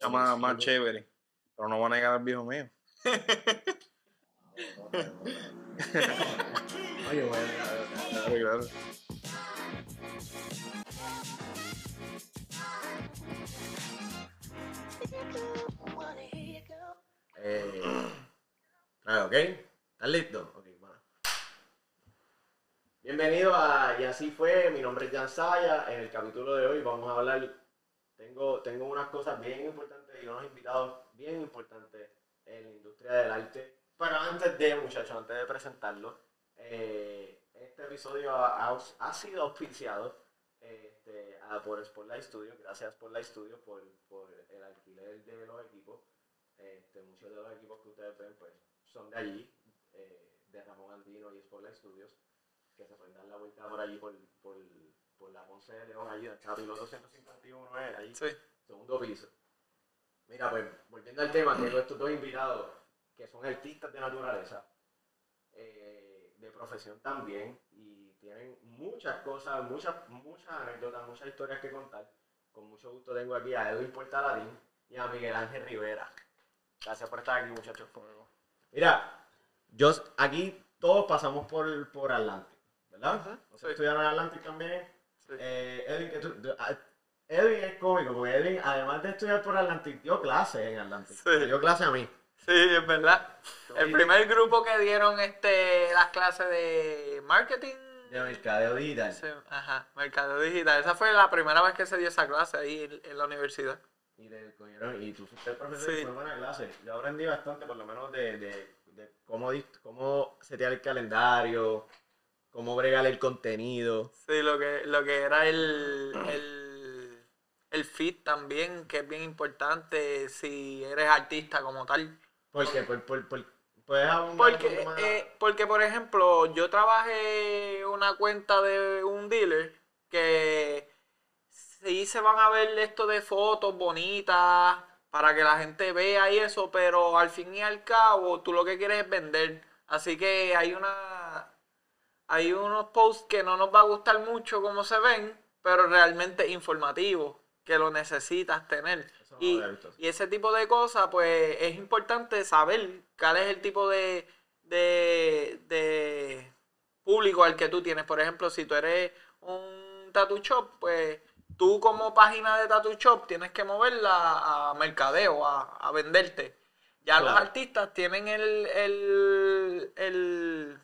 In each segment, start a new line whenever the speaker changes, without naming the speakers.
Está más, más chévere. Pero no va a negar al viejo mío.
Oye, bueno.
Claro, claro.
Eh, ah, ok. ¿Estás listo? Bueno. Bienvenido a Y así fue. Mi nombre es Jan Saya. En el capítulo de hoy vamos a hablar. Tengo, tengo unas cosas bien importantes y unos invitados bien importantes en la industria del arte. Pero antes de, muchachos, antes de presentarlo, eh, este episodio ha, ha- sido auspiciado este, por Spotlight Studio. Gracias Spotlight Studio por, por el alquiler de los equipos. Este, muchos de los equipos que ustedes ven pues, son de allí, eh, de Ramón Andino y Spotlight Studios, que se pueden dar la vuelta por allí, por, por, por la Ponce de León, allí, en Capilo 251, eh, allí,
Sí.
segundo piso. Mira, pues, volviendo al tema, tengo estos dos invitados que son artistas de naturaleza, eh, de profesión también, y tienen muchas cosas, muchas, muchas anécdotas, muchas historias que contar. Con mucho gusto tengo aquí a Edwin Portaladín y a Miguel Ángel Rivera. Gracias por estar aquí, muchachos. Mira, yo aquí todos pasamos por, por Atlantic, ¿verdad?
Ujú,
¿Ustedes
sí.
estudiaron en Atlantic también?
Sí.
Eh, Edwin, que tú- ah, Edwin es cómico, porque Edwin, además de estudiar por Atlantic, dio clases en Atlantic.
Sí.
Me dio clases a mí.
Sí, es verdad. El primer grupo que dieron este las clases de marketing.
De mercadeo digital.
sí, ajá, mercado digital. Esa fue la primera vez que se dio esa clase ahí en, en la universidad.
Y, de, y tú fuiste el profesor
Sí.
fue buena clase. Yo aprendí bastante, por lo menos, de, de, de cómo, cómo setear el calendario, cómo bregar el contenido.
Sí, lo que, lo que era el, el, el fit también, que es bien importante si eres artista como tal.
Porque, por, por, por, puedes abundar un
Porque, eh, porque, por ejemplo, yo trabajé una cuenta de un dealer que sí se van a ver esto de fotos bonitas para que la gente vea y eso, pero al fin y al cabo tú lo que quieres es vender. Así que hay una hay unos posts que no nos va a gustar mucho como se ven, pero realmente informativos, que lo necesitas tener.
Eso
Y, y ese tipo de cosas, pues es importante saber cuál es el tipo de, de, de público al que tú tienes. Por ejemplo, si tú eres un tattoo shop, pues tú como página de tattoo shop tienes que moverla a mercadeo, a, a venderte. Ya los artistas tienen el, el, el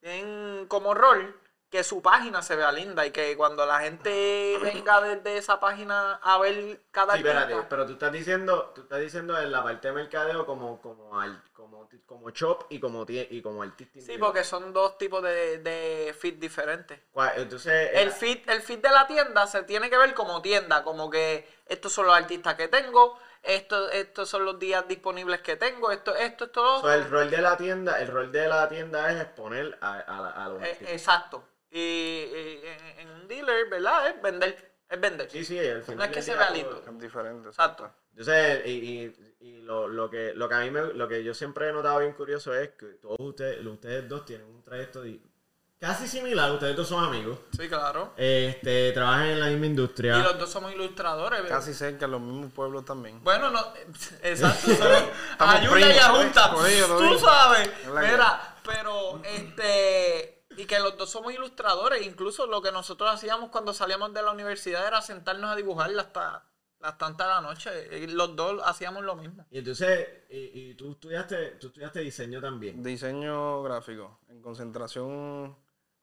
tienen como rol que su página se vea linda y que cuando la gente venga desde esa página a ver cada
Sí, espérate, pero tú estás diciendo, tú estás diciendo en la parte de mercadeo como, como, al- como, como shop y como, y como artista.
Sí, porque son dos tipos de, de fit diferentes.
Cuál- Entonces,
El
eh,
fit, el fit de la tienda se tiene que ver como tienda, como que estos son los artistas que tengo, estos, estos son los días disponibles que tengo, esto, esto, esto, lo
so,
otro.
el rol de la tienda, el rol de la tienda es exponer a, a, los
Eh, exacto. Y, y en, en un dealer, ¿verdad? Es vender, es vender.
Sí, sí, al final
No es que
del
se
día
vea
todo-
lindo.
Es diferente.
Exacto.
Entonces, y, y, y lo, lo que, lo que a mí me, lo que yo siempre he notado bien curioso es que todos ustedes, ustedes dos tienen un trayecto de- casi similar, ustedes dos son amigos,
Sí, claro.
este, trabajan en la misma industria.
Y los dos somos ilustradores. ¿verdad?
Casi cerca en los mismos pueblos también.
Bueno, no, exacto. Ayuda y junta.
con ellos, con
Tú sabes. Mira, pero este. Y que los dos somos ilustradores. Incluso lo que nosotros hacíamos cuando salíamos de la universidad era sentarnos a dibujar hasta las tantas de la noche. Y los dos hacíamos lo mismo.
Y entonces, y, y tú estudiaste, tú estudiaste diseño también.
Diseño gráfico. En concentración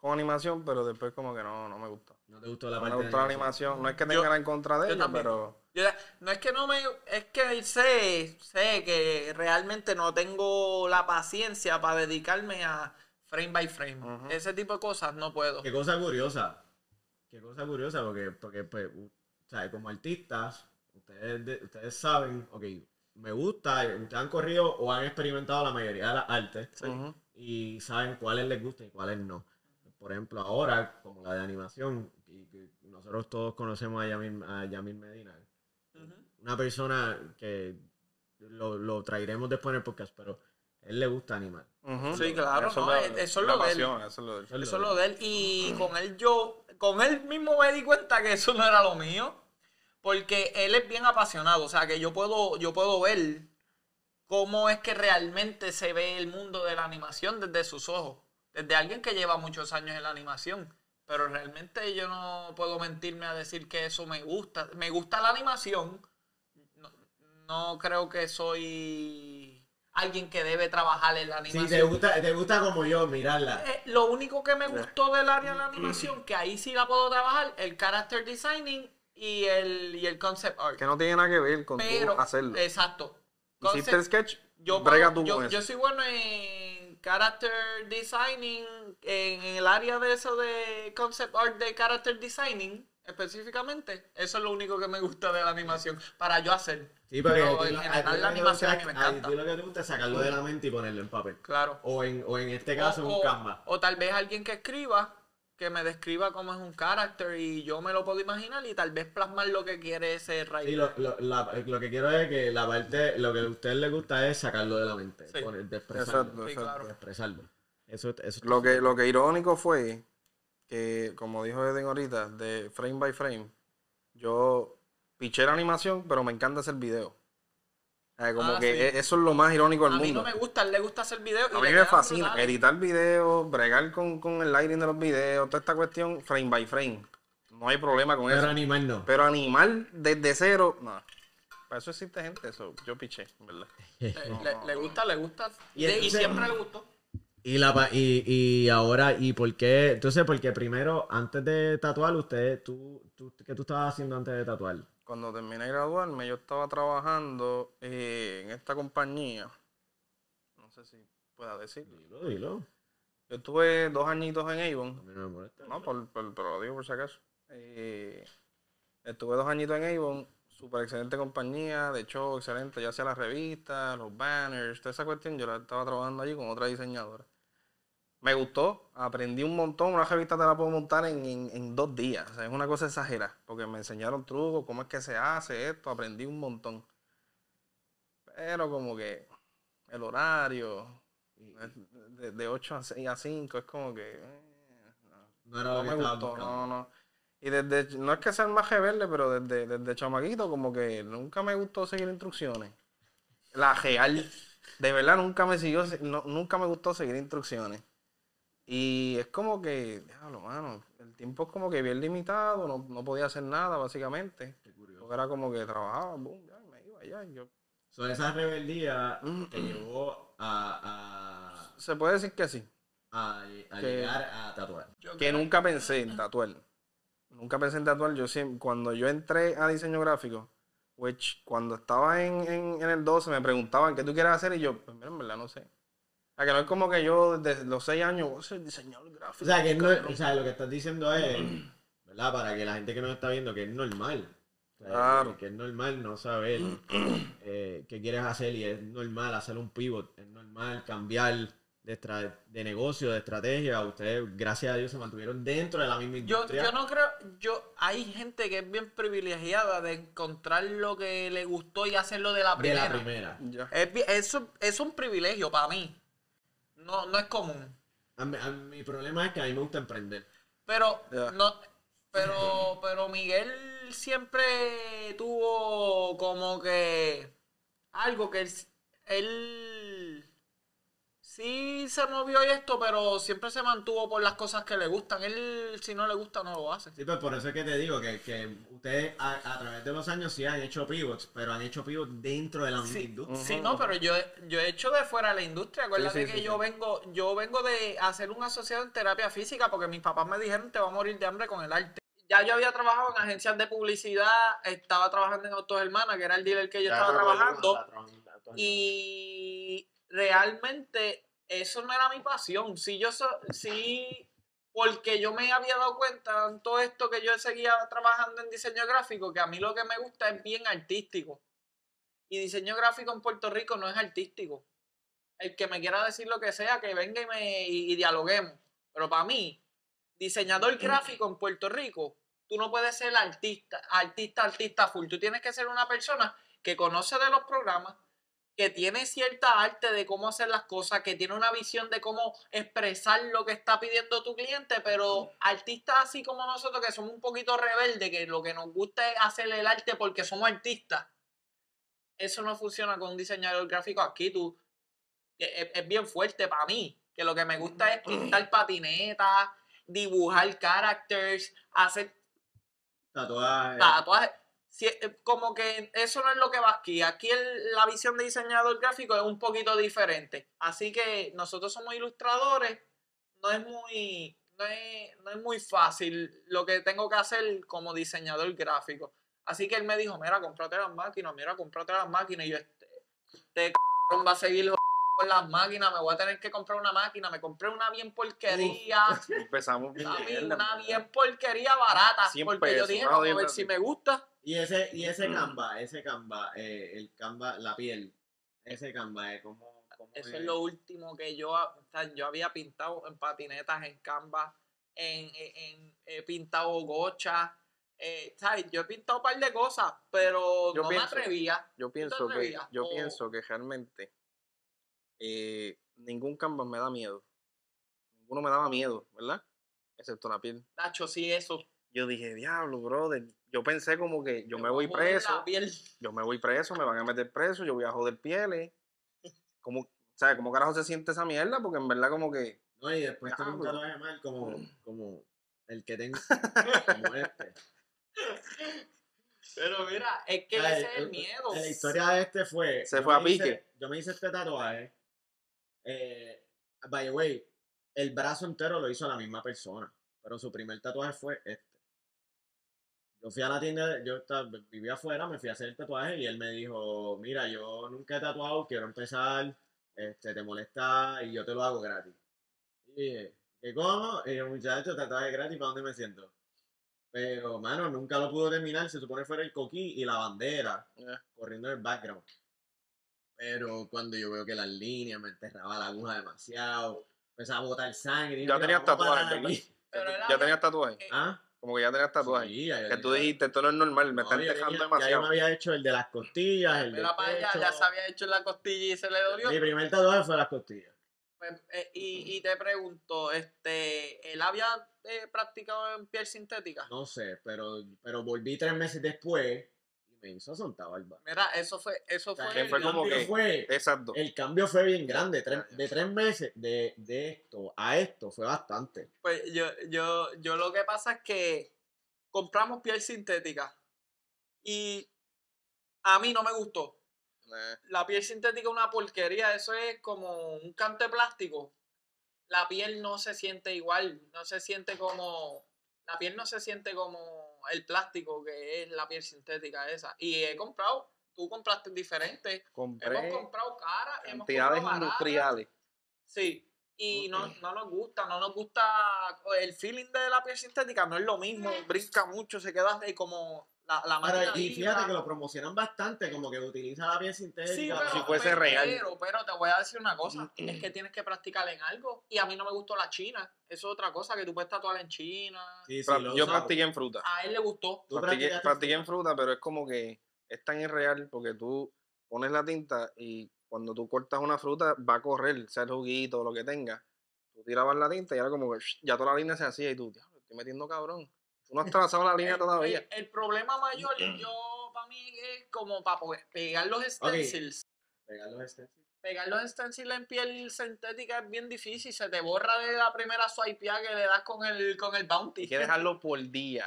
con animación, pero después como que no, no me gusta.
No te gustó la
No
parte
me
de
gustó la
animación?
animación. No es que tenga nada en contra de
yo
ella,
también.
pero...
Yo no es que no me. Es que sé, sé que realmente no tengo la paciencia para dedicarme a frame by frame. Ese tipo de cosas no puedo.
Qué cosa curiosa. Qué cosa curiosa, porque, porque pues, sea, como artistas, ustedes, de- ustedes saben, ok, me gusta, ustedes han corrido o han experimentado la mayoría de las artes y saben cuáles les gustan y cuáles no. Por ejemplo, ahora, como la de animación, y que nosotros todos conocemos a Yamil, a Yamil Medina, una persona que lo, lo traeremos después en el podcast, pero él le gusta animar.
Sí, claro, no,
lo-
eso es
la
lo de él.
Eso es lo de él.
Eso es
Eso es lo de él. Y con él yo, con él mismo me di cuenta que eso no era lo mío. Porque él es bien apasionado, o sea que yo puedo, yo puedo ver cómo es que realmente se ve el mundo de la animación desde sus ojos. Desde alguien que lleva muchos años en la animación. Pero realmente yo no puedo mentirme a decir que eso me gusta. Me gusta la animación. No, no creo que soy alguien que debe trabajar en la animación.
Sí, te gusta, te gusta como yo mirarla.
Eh, lo único que me gustó del área de la animación, que ahí sí la puedo trabajar, el character designing y el, y el concept art.
Que no tiene nada que ver con tú
Pero,
hacerlo.
exacto.
Hiciste el
Concept-
sketch,
yo,
brega tú
yo,
con
yo
eso.
soy bueno en character designing, en, en el área de eso de concept art de character designing, específicamente. Eso es lo único que me gusta de la animación, para yo hacer.
Sí, porque
Pero en general la
que
animación
gusta
mí me
es- a
encanta.
ti lo que te gusta es sacarlo de la mente y ponerlo en papel.
Claro.
O en, o en este caso
o,
un Canva.
o tal vez alguien que escriba, que me describa cómo es un character y yo me lo puedo imaginar y tal vez plasmar lo que quiere ese writer.
Sí, lo, lo, la- lo que quiero es que la parte, lo que a usted le gusta es sacarlo de la mente,
Sí.
poner- de expresarlo.
Exacto,
Sí,
exacto.
claro.
de expresarlo. Eso, eso
Lo que, lo que irónico fue que, como dijo Eden ahorita, de frame by frame, yo piché la animación, pero me encanta hacer video. Eh, como
Ah,
que
sí.
e- eso es lo más irónico
a
del
mí
mundo.
no me gusta, a él le gusta hacer videos.
A mí me fascina
brutales.
editar videos, bregar con, con el lighting de los videos, toda esta cuestión frame by frame. No hay problema con
Pero
eso.
animar no.
Pero animar desde cero, no. Para eso existe gente, eso yo piché, ¿verdad?
Le, le- le gusta, le gusta.
Y
siempre le gustó.
Y, la, pa- y, y ahora, ¿y por qué? Entonces, porque primero, antes de tatuar, usted, tú, tú, ¿qué tú estabas haciendo antes de tatuar?
Cuando terminé de graduarme, yo estaba trabajando eh, en esta compañía. No sé si pueda decir.
Dilo, dilo.
Yo estuve dos añitos en Avon.
A mí no me molesta.
No, por, por- pero lo digo por si acaso. Eh, estuve dos añitos en Avon. Súper excelente compañía. De hecho, excelente. Ya sea las revistas, los banners, toda esa cuestión. Yo la estaba trabajando allí con otra diseñadora. Me gustó. Aprendí un montón. Una revista te la puedo montar en, en- en dos días. O sea, es una cosa exagerada. Porque me enseñaron trucos, cómo es que se hace esto. Aprendí un montón. Pero como que el horario de, de 8 a 6 a 5 es como que... eh, no.
No era
No me gustó, no, no. Y desde, no es que sea el más rebelde, pero desde, desde chamaquito como que nunca me gustó seguir instrucciones. La real, de verdad nunca me siguió, no- nunca me gustó seguir instrucciones. Y es como que, diablo, mano, el tiempo es como que bien limitado, no, no podía hacer nada básicamente.
Qué curioso.
Porque era como que trabajaba, boom, ya, me iba, ya, y yo.
So, esa rebeldía te llevó a,
Se puede decir que sí.
a, a, a
Que-
llegar a tatuar.
Yo
que
creo-
nunca pensé en tatuar. Nunca pensé en tatuar. Yo siempre, cuando yo entré a diseño gráfico, which cuando estaba en, en, en el 12 me preguntaban qué tú quieres hacer y yo, pues mira, en verdad no sé. Sea, que no es como que yo desde los 6 años voy a ser diseñador gráfico.
O sea, que no, o sea, lo que estás diciendo es, ¿verdad? Para que la gente que nos está viendo, que es normal. O sea,
Claro.
Que, es normal no saber eh, qué quieres hacer y es normal hacer un pivot, es normal cambiar de, de negocio, de estrategia. Ustedes, gracias a Dios, se mantuvieron dentro de la misma
Yo,
industria.
yo no creo, yo, hay gente que es bien privilegiada de encontrar lo que le gustó y hacerlo de la
de
primera.
la primera.
Es, eso es un privilegio para mí. No, no es común.
A mí- a mi problema es que a mí me gusta emprender.
Pero
Ya.
no, pero, pero Miguel siempre tuvo como que algo que él, él sí se movió y esto, pero siempre se mantuvo por las cosas que le gustan. Él si no le gusta no lo hace.
Sí, pues por eso es que te digo que, que ustedes a, a través de los años sí han hecho pivots, pero han hecho pivots dentro de la
Sí,
industria.
sí, no, pero yo, yo he hecho de fuera de la industria. Acuérdate
Sí, sí,
que
sí,
yo
sí.
vengo, yo vengo de hacer un asociado en terapia física porque mis papás me dijeron te va a morir de hambre con el arte. Ya yo había trabajado en agencias de publicidad, estaba trabajando en Autos Hermanas, que era el dealer que yo
Ya
estaba trabajando. Y realmente eso no era mi pasión. Si yo so- sí, porque yo me había dado cuenta en todo esto que yo seguía trabajando en diseño gráfico, que a mí lo que me gusta es bien artístico. Y diseño gráfico en Puerto Rico no es artístico. El que me quiera decir lo que sea, que venga y, me, y, y dialoguemos. Pero para mí, diseñador gráfico en Puerto Rico, tú no puedes ser artista, artista, artista full. Tú tienes que ser una persona que conoce de los programas, que tiene cierta arte de cómo hacer las cosas, que tiene una visión de cómo expresar lo que está pidiendo tu cliente, pero artistas así como nosotros que somos un poquito rebeldes, que lo que nos gusta es hacer el arte porque somos artistas, eso no funciona con un diseñador gráfico aquí, tú, es, es bien fuerte para mí, que lo que me gusta es pintar patinetas, dibujar characters, hacer
Tatuaje.
tatuajes. Si- eh, como que eso no es lo que va aquí. Aquí la visión de diseñador gráfico es un poquito diferente. Así que nosotros somos ilustradores. No es muy, no es, no es muy fácil lo que tengo que hacer como diseñador gráfico. Así que él me dijo, mira, cómprate las máquinas, mira, cómprate las máquinas. Y yo, este, este va a seguir con las máquinas, me voy a tener que comprar una máquina. Me compré una bien porquería.
Empezamos bien.
Una
en
bien porquería barata.
100
porque yo
pesos,
dije,
una
vamos a ver si me gusta.
Y ese, y ese Canva, ese Canva, eh, el Canva, la piel, ese Canva es como... como
Eso es lo último que yo, o sea, yo había pintado en patinetas, en canvas, en, en- en- he pintado gochas, eh, ¿sabes? Yo he pintado un par de cosas, pero
Yo
no
pienso-
me atrevía.
Yo pienso que, yo pienso que realmente eh, ningún canvas me da miedo. Ninguno me daba miedo, ¿verdad? Excepto la piel.
Nacho, sí, eso.
Yo dije, diablo, brother. Yo pensé como que yo me
voy a
preso.
piel.
Yo me voy preso, me van a meter preso, yo voy a joder pieles. Como, ¿sabes? ¿Cómo carajo se siente esa mierda? Porque en verdad como que...
No, y después tengo un
Diablo.
tatuaje mal como, como el que tengo, como este.
Pero mira, es que
Ay,
ese es el miedo.
La historia de este fue.
Se fue a
hice-
pique.
yo me hice este tatuaje. Eh, by the way, el brazo entero lo hizo la misma persona. Pero su primer tatuaje fue este. Yo fui a la tienda, yo vivía afuera, me fui a hacer el tatuaje y él me dijo: Mira, yo nunca he tatuado, quiero empezar. Este, te molesta y yo te lo hago gratis. Y dije, ¿qué cómo? Y yo, muchacho, tatuaje gratis, ¿para dónde me siento? Pero, mano, nunca lo pudo terminar. Se supone fuera el coquí y la bandera
eh,
corriendo en el background. Pero cuando yo veo que las líneas me enterraba la aguja demasiado, empezaba a botar sangre. y
Ya tenías tatuajes, ya tenías tatuaje.
eh,
¿Ah?
Como que ya tenías tatuaje.
Sí, ya-
que tú dijiste, esto no es normal, me
No,
están dejando
tenía- Ya yo
demasiado.
me había hecho el de las costillas, el
para allá,
pecho.
ya se había hecho en la costilla y se le dolió.
Mi primer tatuaje fue las costillas.
Pues, eh, y, y te pregunto, este, ¿él había eh, practicado en piel sintética?
No sé, pero, pero volví tres meses después me hizo sonta barba.
Mira, eso fue, eso
O sea,
fue.
el
fue como
cambio
que-
fue-
Exacto.
el cambio fue bien grande. tres- de tres meses de, de esto a esto fue bastante.
Pues yo, yo, yo lo que pasa es que compramos piel sintética y a mí no me gustó.
Eh,
La piel sintética es una porquería, eso es como un canto de plástico. La piel no se siente igual, no se siente como. La piel no se siente como el plástico que es la piel sintética esa. Y he comprado, tú compraste diferente.
compré
Hemos comprado cara, hemos
cantidades
comprado barata.
industriales.
Sí. Y no, no nos gusta, no nos gusta el feeling de la piel sintética, no es lo mismo, brinca mucho, se queda como la, la
Pero, y fíjate que lo promocionan bastante, como que utiliza la piel sintética.
Sí, pero,
Si fuese
pero-
real.
Pero, pero te voy a decir una cosa, es que tienes que practicar en algo. Y a mí no me gustó la China. Eso es otra cosa, que tú puedes tatuar en China.
Sí, sí,
yo practiqué en fruta.
A él le gustó.
Practiqué, practiqué en fruta, pero es como que es tan irreal porque tú pones la tinta y cuando tú cortas una fruta va a correr, sea el juguito o lo que tenga. Tú tirabas la tinta y era como que ya toda la línea se hacía y tú, diablo, estoy metiendo cabrón. Tú no has trazado la línea
El-
todavía.
El, el problema mayor, yo, para mí, es como para poder pegar los stencils.
Pegar los stencils.
Pegar los stencils en piel sintética es bien difícil. Se te borra de la primera swipeada que le das con el, con el bounty.
Hay que dejarlo por día.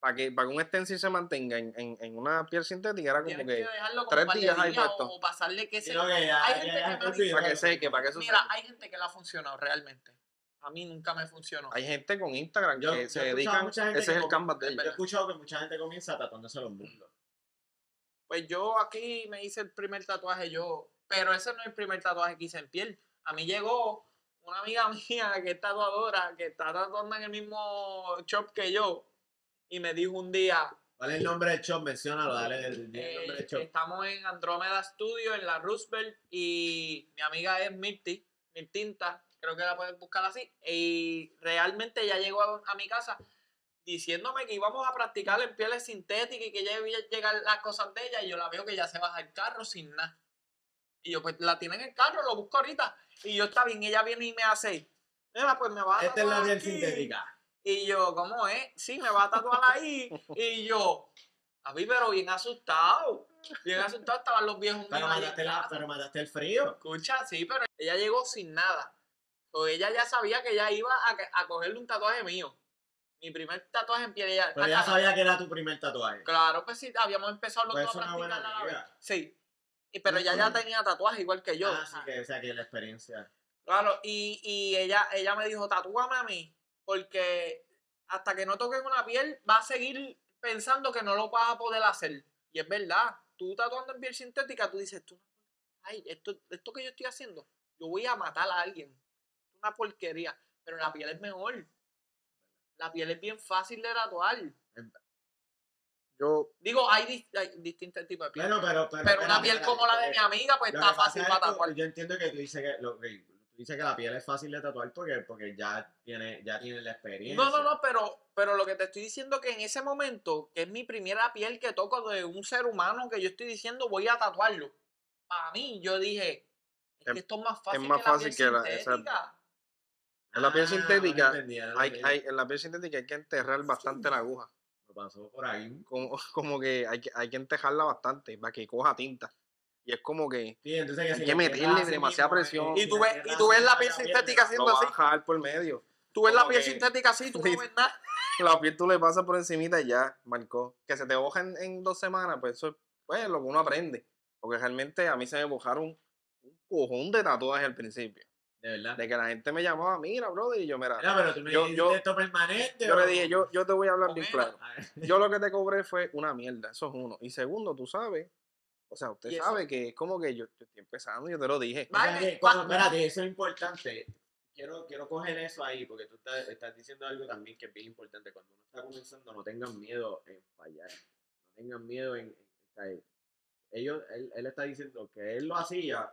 Para que, para que un stencil se mantenga en, en, en una piel sintética era como
Tienes
que
que dejarlo como
tres días ahí puesto.
o pasarle que se...
Creo que ya-
hay
ya-
gente
ya
que
se
me ha
te
dicho-
olvidó.
para que seque, para que eso
Mira,
seque.
hay gente que le ha funcionado realmente. A mí nunca me funcionó.
Hay gente con Instagram
Yo-
que
yo
se dedican,
mucha gente
ese es el canvas de
Yo he escuchado que mucha gente comienza tatuándose los muslos.
Pues yo aquí me hice el primer tatuaje yo, pero ese no es el primer tatuaje que hice en piel. A mí llegó una amiga mía que es tatuadora, que está tatuando en el mismo shop que yo, y me dijo un día,
¿Cuál es el nombre del shop? Menciónalo, dale el, el nombre
eh,
del shop.
estamos en Andrómeda Studio, en la Roosevelt, y mi amiga es Mirti, Mirtinta, creo que la pueden buscar así, y realmente ella llegó a, a mi casa diciéndome que íbamos a practicar en pieles sintéticas y que ya iba a llegar las cosas de ella, y yo la veo que ya se baja el carro sin nada. Y yo, pues la tiene en el carro, lo busco ahorita. Y yo, está bien, ella viene y me hace, mira, pues me va a
Esta es la piel
aquí".
sintética.
Y yo, ¿cómo es? Sí, me va a tatuar ahí. y yo, a mí, pero bien asustado. Bien asustado estaban los viejos
Pero mataste, la, pero mataste el frío.
Escucha, sí, pero ella llegó sin nada. O ella ya sabía que ella iba a, a cogerle un tatuaje mío. Mi primer tatuaje en piel. Ella,
Pero ya sabía que era tu primer tatuaje.
Claro, pues sí, habíamos empezado los
Pues
dos a practicar a la vez. Sí. Y, pero ella ya tenía tatuaje igual que yo.
Ah,
o
sí
sea,
que, o sea, que la experiencia.
Claro, y, y ella, ella me dijo, tatúame a mí, porque hasta que no toques una piel, va a seguir pensando que no lo vas a poder hacer. Y es verdad, tú tatuando en piel sintética, tú dices, tú, ay, esto, esto que yo estoy haciendo, yo voy a matar a alguien. Una porquería, pero la piel es mejor. La piel es bien fácil de tatuar.
Yo,
Digo, hay, dis- hay distintos tipos de piel.
Bueno, pero, pero,
pero una piel como la de mi amiga, pues está fácil para tatuar.
Yo entiendo que tú dices que, lo, que tú dices que la piel es fácil de tatuar porque, porque ya tiene, ya tiene la experiencia.
No, no, no, pero, pero lo que te estoy diciendo que en ese momento, que es mi primera piel que toco de un ser humano, que yo estoy diciendo voy a tatuarlo. Para mí, yo dije, es que esto es más fácil
más
que la
fácil
piel
que la-. En la piel
Ah,
sintética, hay,
entendí.
hay, en la piel sintética hay que enterrar bastante la aguja.
Me pasó por ahí.
Como, como que hay, que hay que enterrarla bastante para que coja tinta. Y es como que
Sí, entonces que
Hay
si
que meterle demasiada
mismo, eh,
presión.
Y tú ves- y tú ves la piel sintética haciendo
lo
así.
a jalar por medio.
Tú ves la piel
que-
sintética así, tú no ves nada.
La piel tú le pasas por encimita y ya, marcó. Que se te hoja en, en dos semanas, pues eso es pues, lo que uno aprende. Porque realmente a mí se me bojaron un cojón de tatuajes al principio.
De verdad.
De que la gente me llamaba, mira, brother, y yo, mira,
Mira, pero tú me
yo- yo-
esto permanente.
yo le dije, yo, yo te voy a hablar bien claro. Yo lo que te cobré fue una mierda, eso es uno. Y segundo, tú sabes, o sea, usted sabe que es como que yo, yo estoy empezando, yo te lo dije.
O sea,
Vale,
que cuando-
cua-
espérate, eso es importante. Quiero, quiero coger eso ahí, porque tú estás, estás diciendo algo también que es bien importante. Cuando uno está comenzando, no tengan miedo en fallar. No tengan miedo en. en- sea, ellos, él, él está diciendo que él lo hacía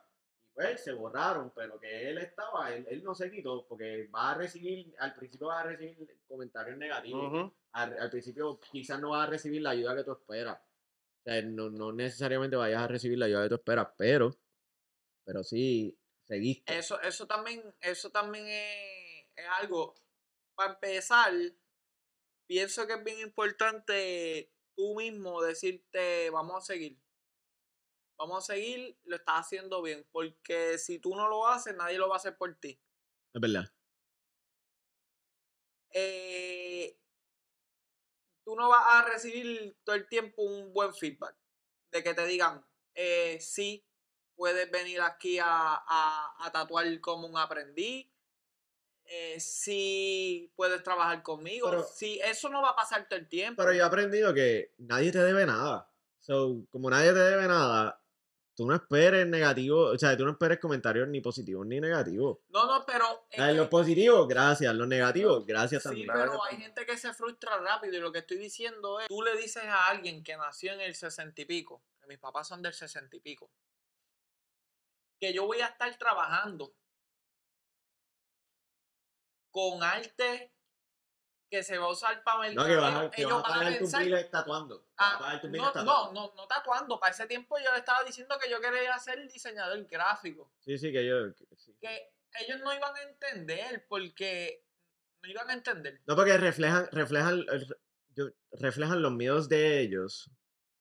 pues se borraron, pero que él estaba, él, él no se quitó, porque va a recibir, al principio va a recibir comentarios negativos al principio quizás no vas a recibir la ayuda que tú esperas. O sea, no, no necesariamente vayas a recibir la ayuda que tú esperas, pero, pero sí seguiste.
Eso, eso también, eso también es, es algo. Para empezar, pienso que es bien importante tú mismo decirte, vamos a seguir. Vamos a seguir, lo estás haciendo bien. Porque si tú no lo haces, nadie lo va a hacer por ti.
Es verdad.
Eh, tú no vas a recibir todo el tiempo un buen feedback. De que te digan, eh, sí, puedes venir aquí a, a, a tatuar como un aprendiz. Eh, sí, puedes trabajar conmigo.
Pero-
sí, eso no va a pasar todo el tiempo.
Pero yo he aprendido que nadie te debe nada. So, como nadie te debe nada, tú no esperes negativo, o sea, tú no esperes comentarios ni positivos ni negativos.
no, no, pero. que-
Los positivos, gracias. Los negativos, gracias
Sí,
también.
pero hay gente que se frustra rápido y lo que estoy diciendo es, tú le dices a alguien que nació en el sesenta y pico, que mis papás son del sesenta y pico, que yo voy a estar trabajando con arte que se va a usar para
No, que vas a, que
ellos
vas a pagar tus tatuando.
Ah,
pagar tus biles
no,
tatuando.
no, no, no tatuando, para ese tiempo yo le estaba diciendo que yo quería ser diseñador gráfico,
Sí, sí, que yo. que- sí.
que ellos no iban a entender porque no iban a entender.
No, porque reflejan, reflejan, el- reflejan los miedos de ellos.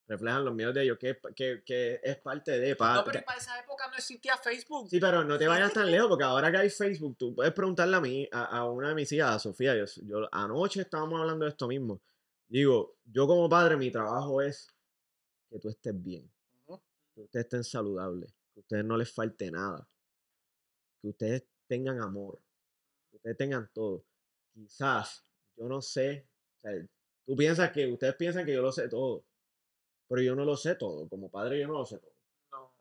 Reflejan los miedos de ellos, que, es- que, que es parte de. pa-
No, pero para esa época no existía Facebook.
Sí, pero no te vayas tan lejos, porque ahora que hay Facebook, tú puedes preguntarle a mí, a, a una de mis hijas, a Sofía, yo, yo- anoche estábamos hablando de esto mismo. Digo, yo como padre, mi trabajo es que tú estés bien, que ustedes estén saludables, que a ustedes no les falte nada, que ustedes tengan amor, que ustedes tengan todo. Quizás, yo no sé, o sea, tú piensas que, ustedes piensan que yo lo sé todo, pero yo no lo sé todo, como padre yo no lo sé todo
No.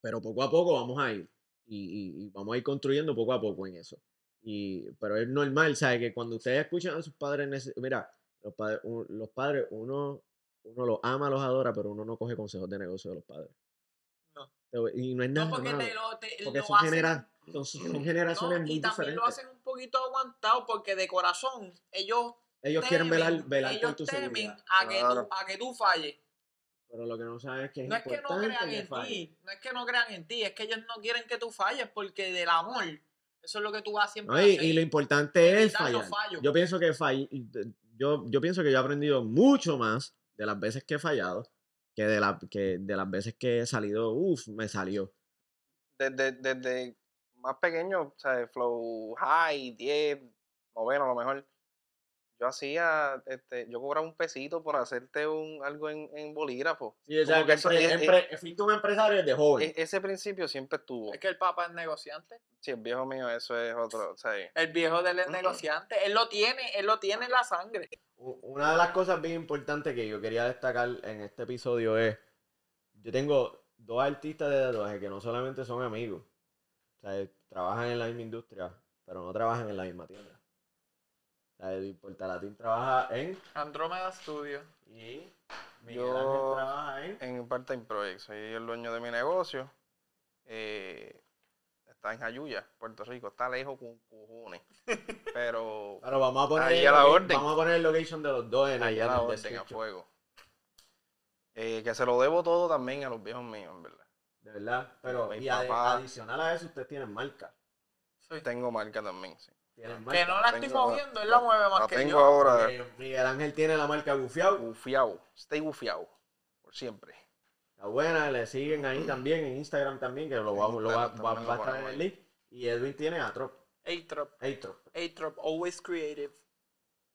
pero poco a poco vamos a ir y, y- y vamos a ir construyendo poco a poco en eso. Y, pero es normal, ¿sabes? Que cuando ustedes escuchan a sus padres, mira, los padres, un- los padres uno, uno los ama, los adora, pero uno no coge consejos de negocio de los padres.
No.
Y no es nada
No, porque
malo,
te lo, te,
porque
lo
son,
hacen-
genera- son, son generaciones
no,
muy
y también lo
diferentes.
hacen un poquito aguantado porque de corazón ellos
Ellos quieren velar,
temen-
velar por
ellos
tu
temen
seguridad.
a que,
Claro.
tú, a que tú falles.
Pero lo que no saben es que es
No es que no
importante
crean
que
en ti, no es que no crean en ti, es que ellos no quieren que tú falles porque del amor, eso es lo que tú vas siempre
No,
a
y,
hacer.
y lo importante es fallar. Yo pienso que fall- yo, yo pienso que yo he aprendido mucho más de las veces que he fallado que de, la, que de las veces que he salido, uff, me salió.
Desde, desde más pequeño, o sea, flow high, 10, noveno a lo mejor. Yo hacía, este, yo cobraba un pesito por hacerte un, algo en, en bolígrafo.
Sí, o sea, que
eso-
empre-
e- e-
empre- fuiste un empresario desde joven.
E- ese principio siempre estuvo.
Es que el papá es negociante.
Sí, el viejo mío, eso es otro. O sea,
El viejo de él es negociante. Él lo tiene, él lo tiene en la sangre.
Una de las cosas bien importantes que yo quería destacar en este episodio es, yo tengo dos artistas de tatuaje que no solamente son amigos, o sea, trabajan en la misma industria, pero no trabajan en la misma tienda. Sea, el Portalatín trabaja en
Andrómeda Studio.
y Miguel
Yo-
Ángel trabaja en
en Part-Time Project. Soy el dueño de mi negocio. Eh, está en Jayuya, Puerto Rico. Está lejos con cojones. Pero
Pero vamos a poner
Ahí
el
a la orden.
vamos a poner el location de los dos en el,
ahí a la orden, a
description.
fuego. Eh, que se lo debo todo también a los viejos míos, en verdad.
De verdad. Pero y
papá.
adicional a eso, ustedes tienen marca.
Sí.
Tengo marca también, sí.
Que no la estoy
Tengo-
moviendo, él la mueve más
La
que
tengo
yo.
ahora
Eh, Miguel Ángel tiene la marca Gufiao.
bufiado. Stay bufiado. Por siempre.
Está buena, le siguen ahí también, en Instagram también, que lo, va, a estar en el link. Y Edwin tiene Atrop.
A-Trop,
Atrop.
A-Trop, always creative.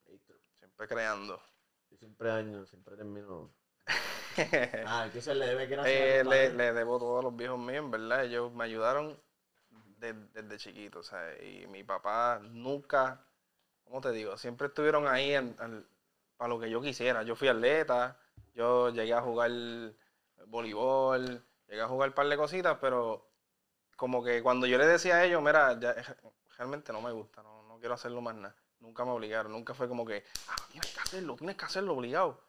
Atrop.
Siempre creando.
Yo siempre daño, siempre termino. Ah, entonces le debe gracias. a
Eh,
los
le, le debo todo a los viejos míos, en verdad. Ellos me ayudaron de- desde chiquito, o sea, y mi papá nunca, ¿cómo te digo? Siempre estuvieron ahí para lo que yo quisiera. Yo fui atleta, yo llegué a jugar voleibol, llegué a jugar un par de cositas, pero como que cuando yo le decía a ellos, mira, ya, realmente no me gusta, no, no quiero hacerlo más nada. Nunca me obligaron, nunca fue como que, ah, tienes que hacerlo, tienes que hacerlo obligado.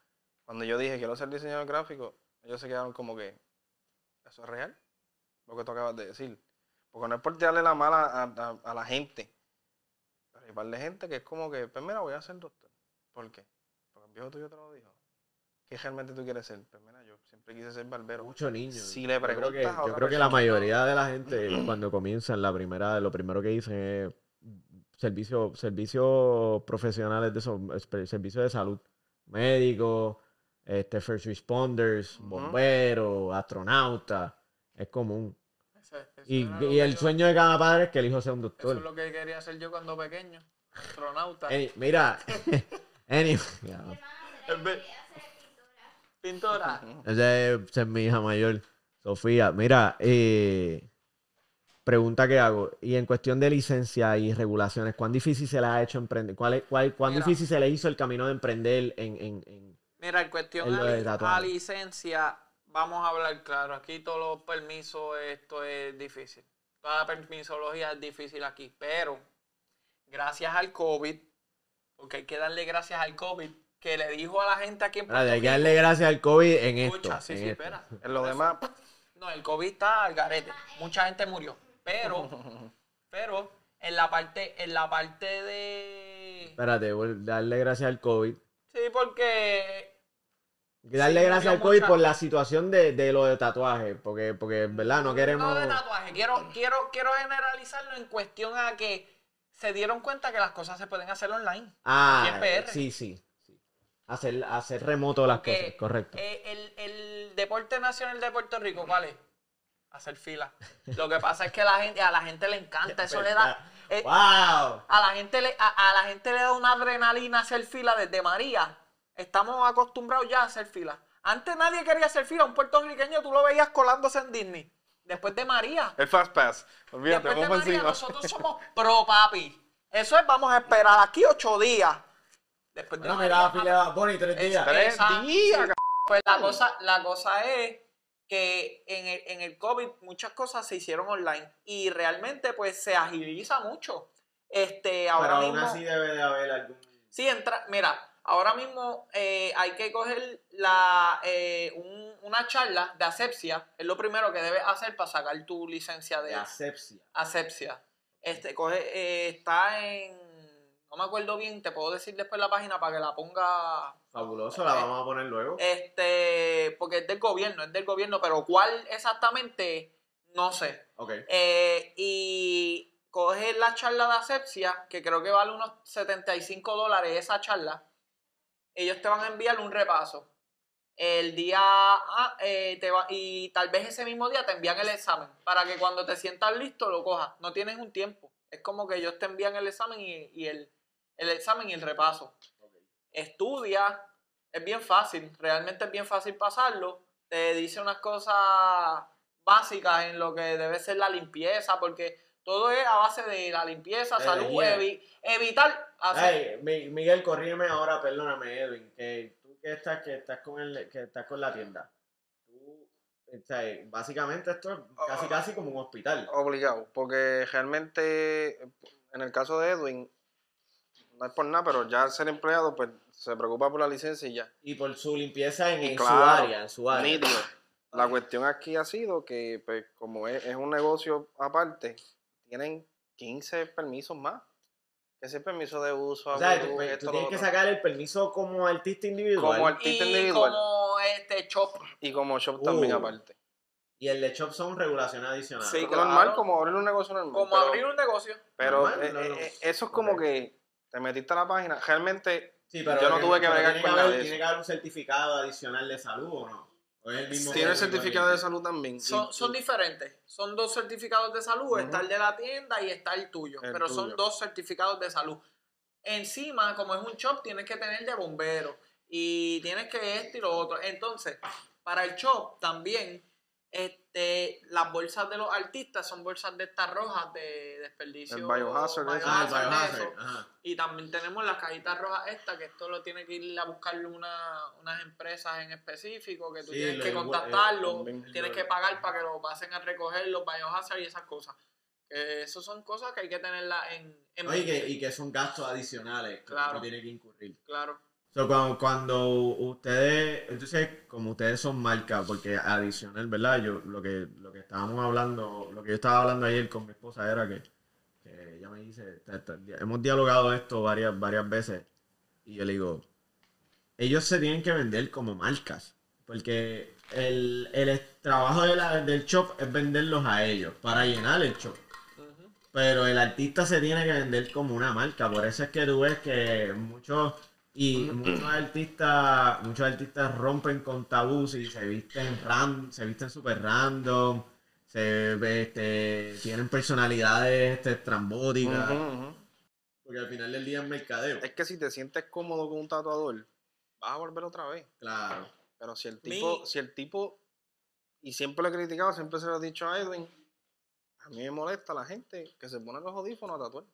Cuando yo dije, quiero ser diseñador gráfico, ellos se quedaron como que, ¿eso es real? Lo que tú acabas de decir. Porque no es por tirarle la mala a, a- a la gente. Pero hay par de gente que es como que, pues mira, voy a ser doctor. ¿Por qué? Porque el viejo tuyo te lo dijo. ¿Qué realmente tú quieres ser? Pues mira, yo siempre quise ser barbero.
Muchos niños.
Si le
Yo creo que,
preguntas
yo creo que la mayoría de la gente cuando comienzan la primera, lo primero que dicen es servicio, servicios profesionales de espe- servicios de salud, médicos, este, first responders, bomberos, astronautas, es común.
Eso
Y, y el sueño de cada padre es que el hijo sea un
Eso
doctor.
es lo que quería hacer yo cuando pequeño. Astronauta.
Ey, mira, anyway,
En Pintora.
Esa es, esa es mi hija mayor, Sofía. Mira, eh, pregunta que hago. Y en cuestión de licencia y regulaciones, ¿cuán difícil se le ha hecho emprender? ¿Cuál, es- cuál, ¿Cuán
Mira.
difícil se le hizo el camino de emprender en, en, en-
Mira, en cuestión
Es lo
a, a licencia, vamos a hablar claro. Aquí todos los permisos, esto es difícil. Toda la permisología es difícil aquí. Pero, gracias al COVID, porque hay que darle gracias al COVID, que le dijo a la gente aquí en Puerto
hay que
Rico-
darle gracias al COVID en esto.
Escucha, sí,
en
sí,
esto.
espera.
En lo demás,
No, el COVID está al garete. Mucha gente murió. Pero, pero, en la parte, en la parte de.
Espérate, darle gracias al COVID.
Sí, porque
darle
Sí,
gracias al COVID por la situación de, de lo de tatuaje. Porque, porque, ¿verdad? No queremos.
No de tatuaje, quiero, quiero, quiero generalizarlo en cuestión a que se dieron cuenta que las cosas se pueden hacer online.
Ah,
PR.
sí, sí. sí. Hacer, hacer remoto las
Porque,
cosas, correcto.
eh, el, el deporte nacional de Puerto Rico, ¿cuál es? Hacer fila. Lo que pasa es que la gente, a la gente le encanta, eso le da. eh,
¡Wow!
a la gente le, a, a la gente le da una adrenalina hacer fila desde María. Estamos acostumbrados ya a hacer fila. Antes nadie quería hacer fila. Un puertorriqueño tú lo veías colándose en Disney. Después de María.
el Fast Pass. Olvídate,
Después de
vamos
María,
encima.
nosotros somos pro papi. Eso es, vamos a esperar aquí ocho días. Después de
Bueno,
María,
mira, fila Bonnie tres
es-
días.
Tres
esa-
días,
sí. Pues la cosa, la cosa es que en el, en el COVID muchas cosas se hicieron online y realmente pues se agiliza mucho. Este, ahora
Pero aún
mismo,
así debe de haber algún.
sí, entra, mira, ahora mismo eh, hay que coger la, eh, un- una charla de asepsia, es lo primero que debes hacer para sacar tu licencia de
De asepsia.
asepsia. Este, coge, eh, está en, no me acuerdo bien, te puedo decir después la página para que la ponga
Fabuloso, la vamos a poner luego.
este, porque es del gobierno, es del gobierno, pero cuál exactamente, no sé.
Ok.
Eh, y coges la charla de asepsia, que creo que vale unos 75 dólares esa charla. Ellos te van a enviar un repaso. El día ah, eh, te va, y tal vez ese mismo día te envían el examen para que cuando te sientas listo lo cojas. No tienes un tiempo. Es como que ellos te envían el examen y, y el, el examen y el repaso. Estudia, es bien fácil, realmente es bien fácil pasarlo. Te dice unas cosas básicas en lo que debe ser la limpieza, porque todo es a base de la limpieza,
De
salud, evi- evitar hacer.
Ay, Mi- Miguel, corrígeme ahora, perdóname, Edwin, que tú que estás, que estás con el, que estás con la tienda. Tú, o sea, básicamente esto es casi casi como un hospital.
Obligado, porque realmente en el caso de Edwin, no es por nada, pero ya al ser empleado, pues se preocupa por la licencia y ya.
Y por su limpieza en,
Y
en
claro,
su área, en su área.
Nítido. La cuestión aquí ha sido que, pues, como es, es un negocio aparte, tienen 15 permisos más. Que ese permiso de uso,
O sea, tú, pues,
esto,
tú tienes que sacar el permiso como artista individual.
Como artista
y
individual
como este shop.
y como shop también
Uh.
aparte.
Y el de shop son regulaciones adicionales.
Sí,
Como
claro.
Normal, como abrir un negocio normal.
Como
pero,
abrir un negocio.
pero,
Normal,
eh,
no, no.
eh, eso es como
Ok.
que te metiste a la página. Realmente
Sí, pero
Yo no tuve que bregar con
que
nada
tiene que haber un certificado adicional de salud o no.
Tiene certificado de salud también.
Son, son diferentes. Son dos certificados de salud. Está el de la tienda y está el tuyo.
El
pero son dos certificados de salud. Encima, como es un shop, tienes que tener de bombero. Y tienes que esto y lo otro. Entonces, para el shop también, este, las bolsas de los artistas son bolsas de estas rojas de desperdicio.
El biohazard,
biohazard,
biohazard.
eso. Y también tenemos las cajitas rojas estas, que esto lo tiene que ir a buscarle una, unas empresas en específico, que tú
Sí,
tienes que contactarlo, tienes que pagar para que lo pasen a recoger los biohazard y esas cosas. Eso son cosas que hay que tenerlas en, en
No, y, que, y que son gastos adicionales que
Claro.
uno tiene que incurrir.
Claro.
So, cuando, cuando ustedes, entonces, como ustedes son marca, porque adicional, ¿verdad? Yo, lo que, lo que estábamos hablando, lo que yo estaba hablando ayer con mi esposa era que, que ella me dice, hemos dialogado esto varias, varias veces, y yo le digo, ellos se tienen que vender como marcas, porque el, el trabajo de la- del shop es venderlos a ellos, para llenar el shop. Pero el artista se tiene que vender como una marca. Por eso es que tú ves que muchos y muchos artistas, muchos artistas rompen con tabús y se visten ran, se visten super random, se este, tienen personalidades este, estrambóticas. Porque al final del día es mercadeo.
Es que si te sientes cómodo con un tatuador, vas a volver otra vez.
Claro.
Pero si el tipo,
Mi-
si el tipo, y siempre lo he criticado, siempre se lo he dicho a Edwin, a mí me molesta la gente que se pone los audífonos a tatuar.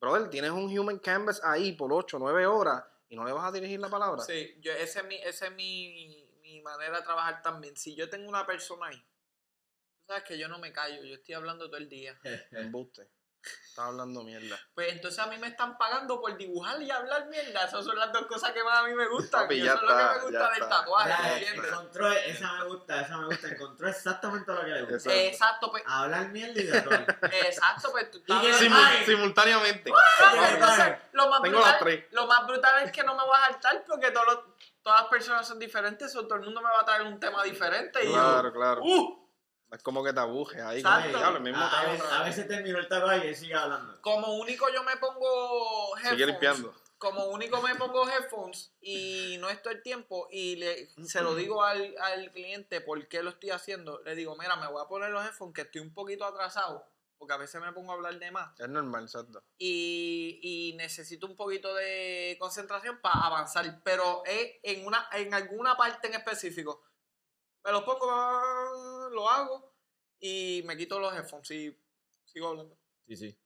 Brother, tienes un human canvas ahí por 8, 9 horas y no le vas a dirigir la palabra.
Sí, yo, esa es, mi, esa es mi, mi manera de trabajar también. Si yo tengo una persona ahí, tú sabes que yo no me callo, yo estoy hablando todo el día.
Embuste. Estás hablando mierda.
Pues entonces a mí me están pagando por dibujar y hablar mierda. Esas son las dos cosas que más a mí me gustan.
Papi,
y eso es lo que me gusta del
está.
tatuaje,
encontró, esa me gusta, esa me gusta. Encontró exactamente lo que le gusta.
Exacto.
Exacto, pues.
Hablar mierda y tatuar.
Exacto, pues tú estás
simultáneamente.
entonces, lo más,
Tengo las
brutal,
tres.
lo más brutal es que no me voy a saltar porque todos los- todas las personas son diferentes, o todo el mundo me va a traer un tema diferente. Y
Claro,
yo,
claro.
uh,
Es como que te abujes ahí.
Exacto.
Como mismo
a, veces, a terminó el tatuaje y sigue hablando.
como único yo me pongo
Sigue
headphones.
limpiando.
como único me pongo headphones y no estoy el tiempo y le, se lo digo al, al cliente por qué lo estoy haciendo, le digo, mira, me voy a poner los headphones que estoy un poquito atrasado, porque a veces me pongo a hablar de más
Es normal, exacto.
y, y necesito un poquito de concentración para avanzar, pero es en, una, en alguna parte en específico. Me los pongo, ah, lo hago y me quito los headphones y sigo hablando.
Sí, sí.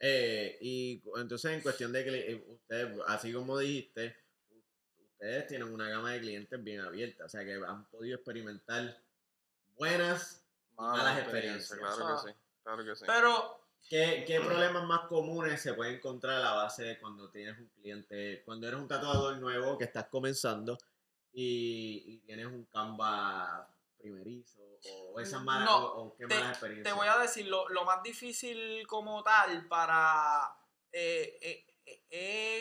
Eh, y entonces, en cuestión de que eh, ustedes, así como dijiste, ustedes tienen una gama de clientes bien abierta, o sea que han podido experimentar buenas. Malas experiencias.
Claro que sí. Claro que sí.
Pero
¿Qué, qué problemas más comunes se pueden encontrar a la base de cuando tienes un cliente, cuando eres un tatuador nuevo que estás comenzando y, y tienes un Canva primerizo o esas malas,
No,
o, o qué
te-
malas experiencias?
Te voy a decir, lo, lo más difícil como tal para eh, eh, e-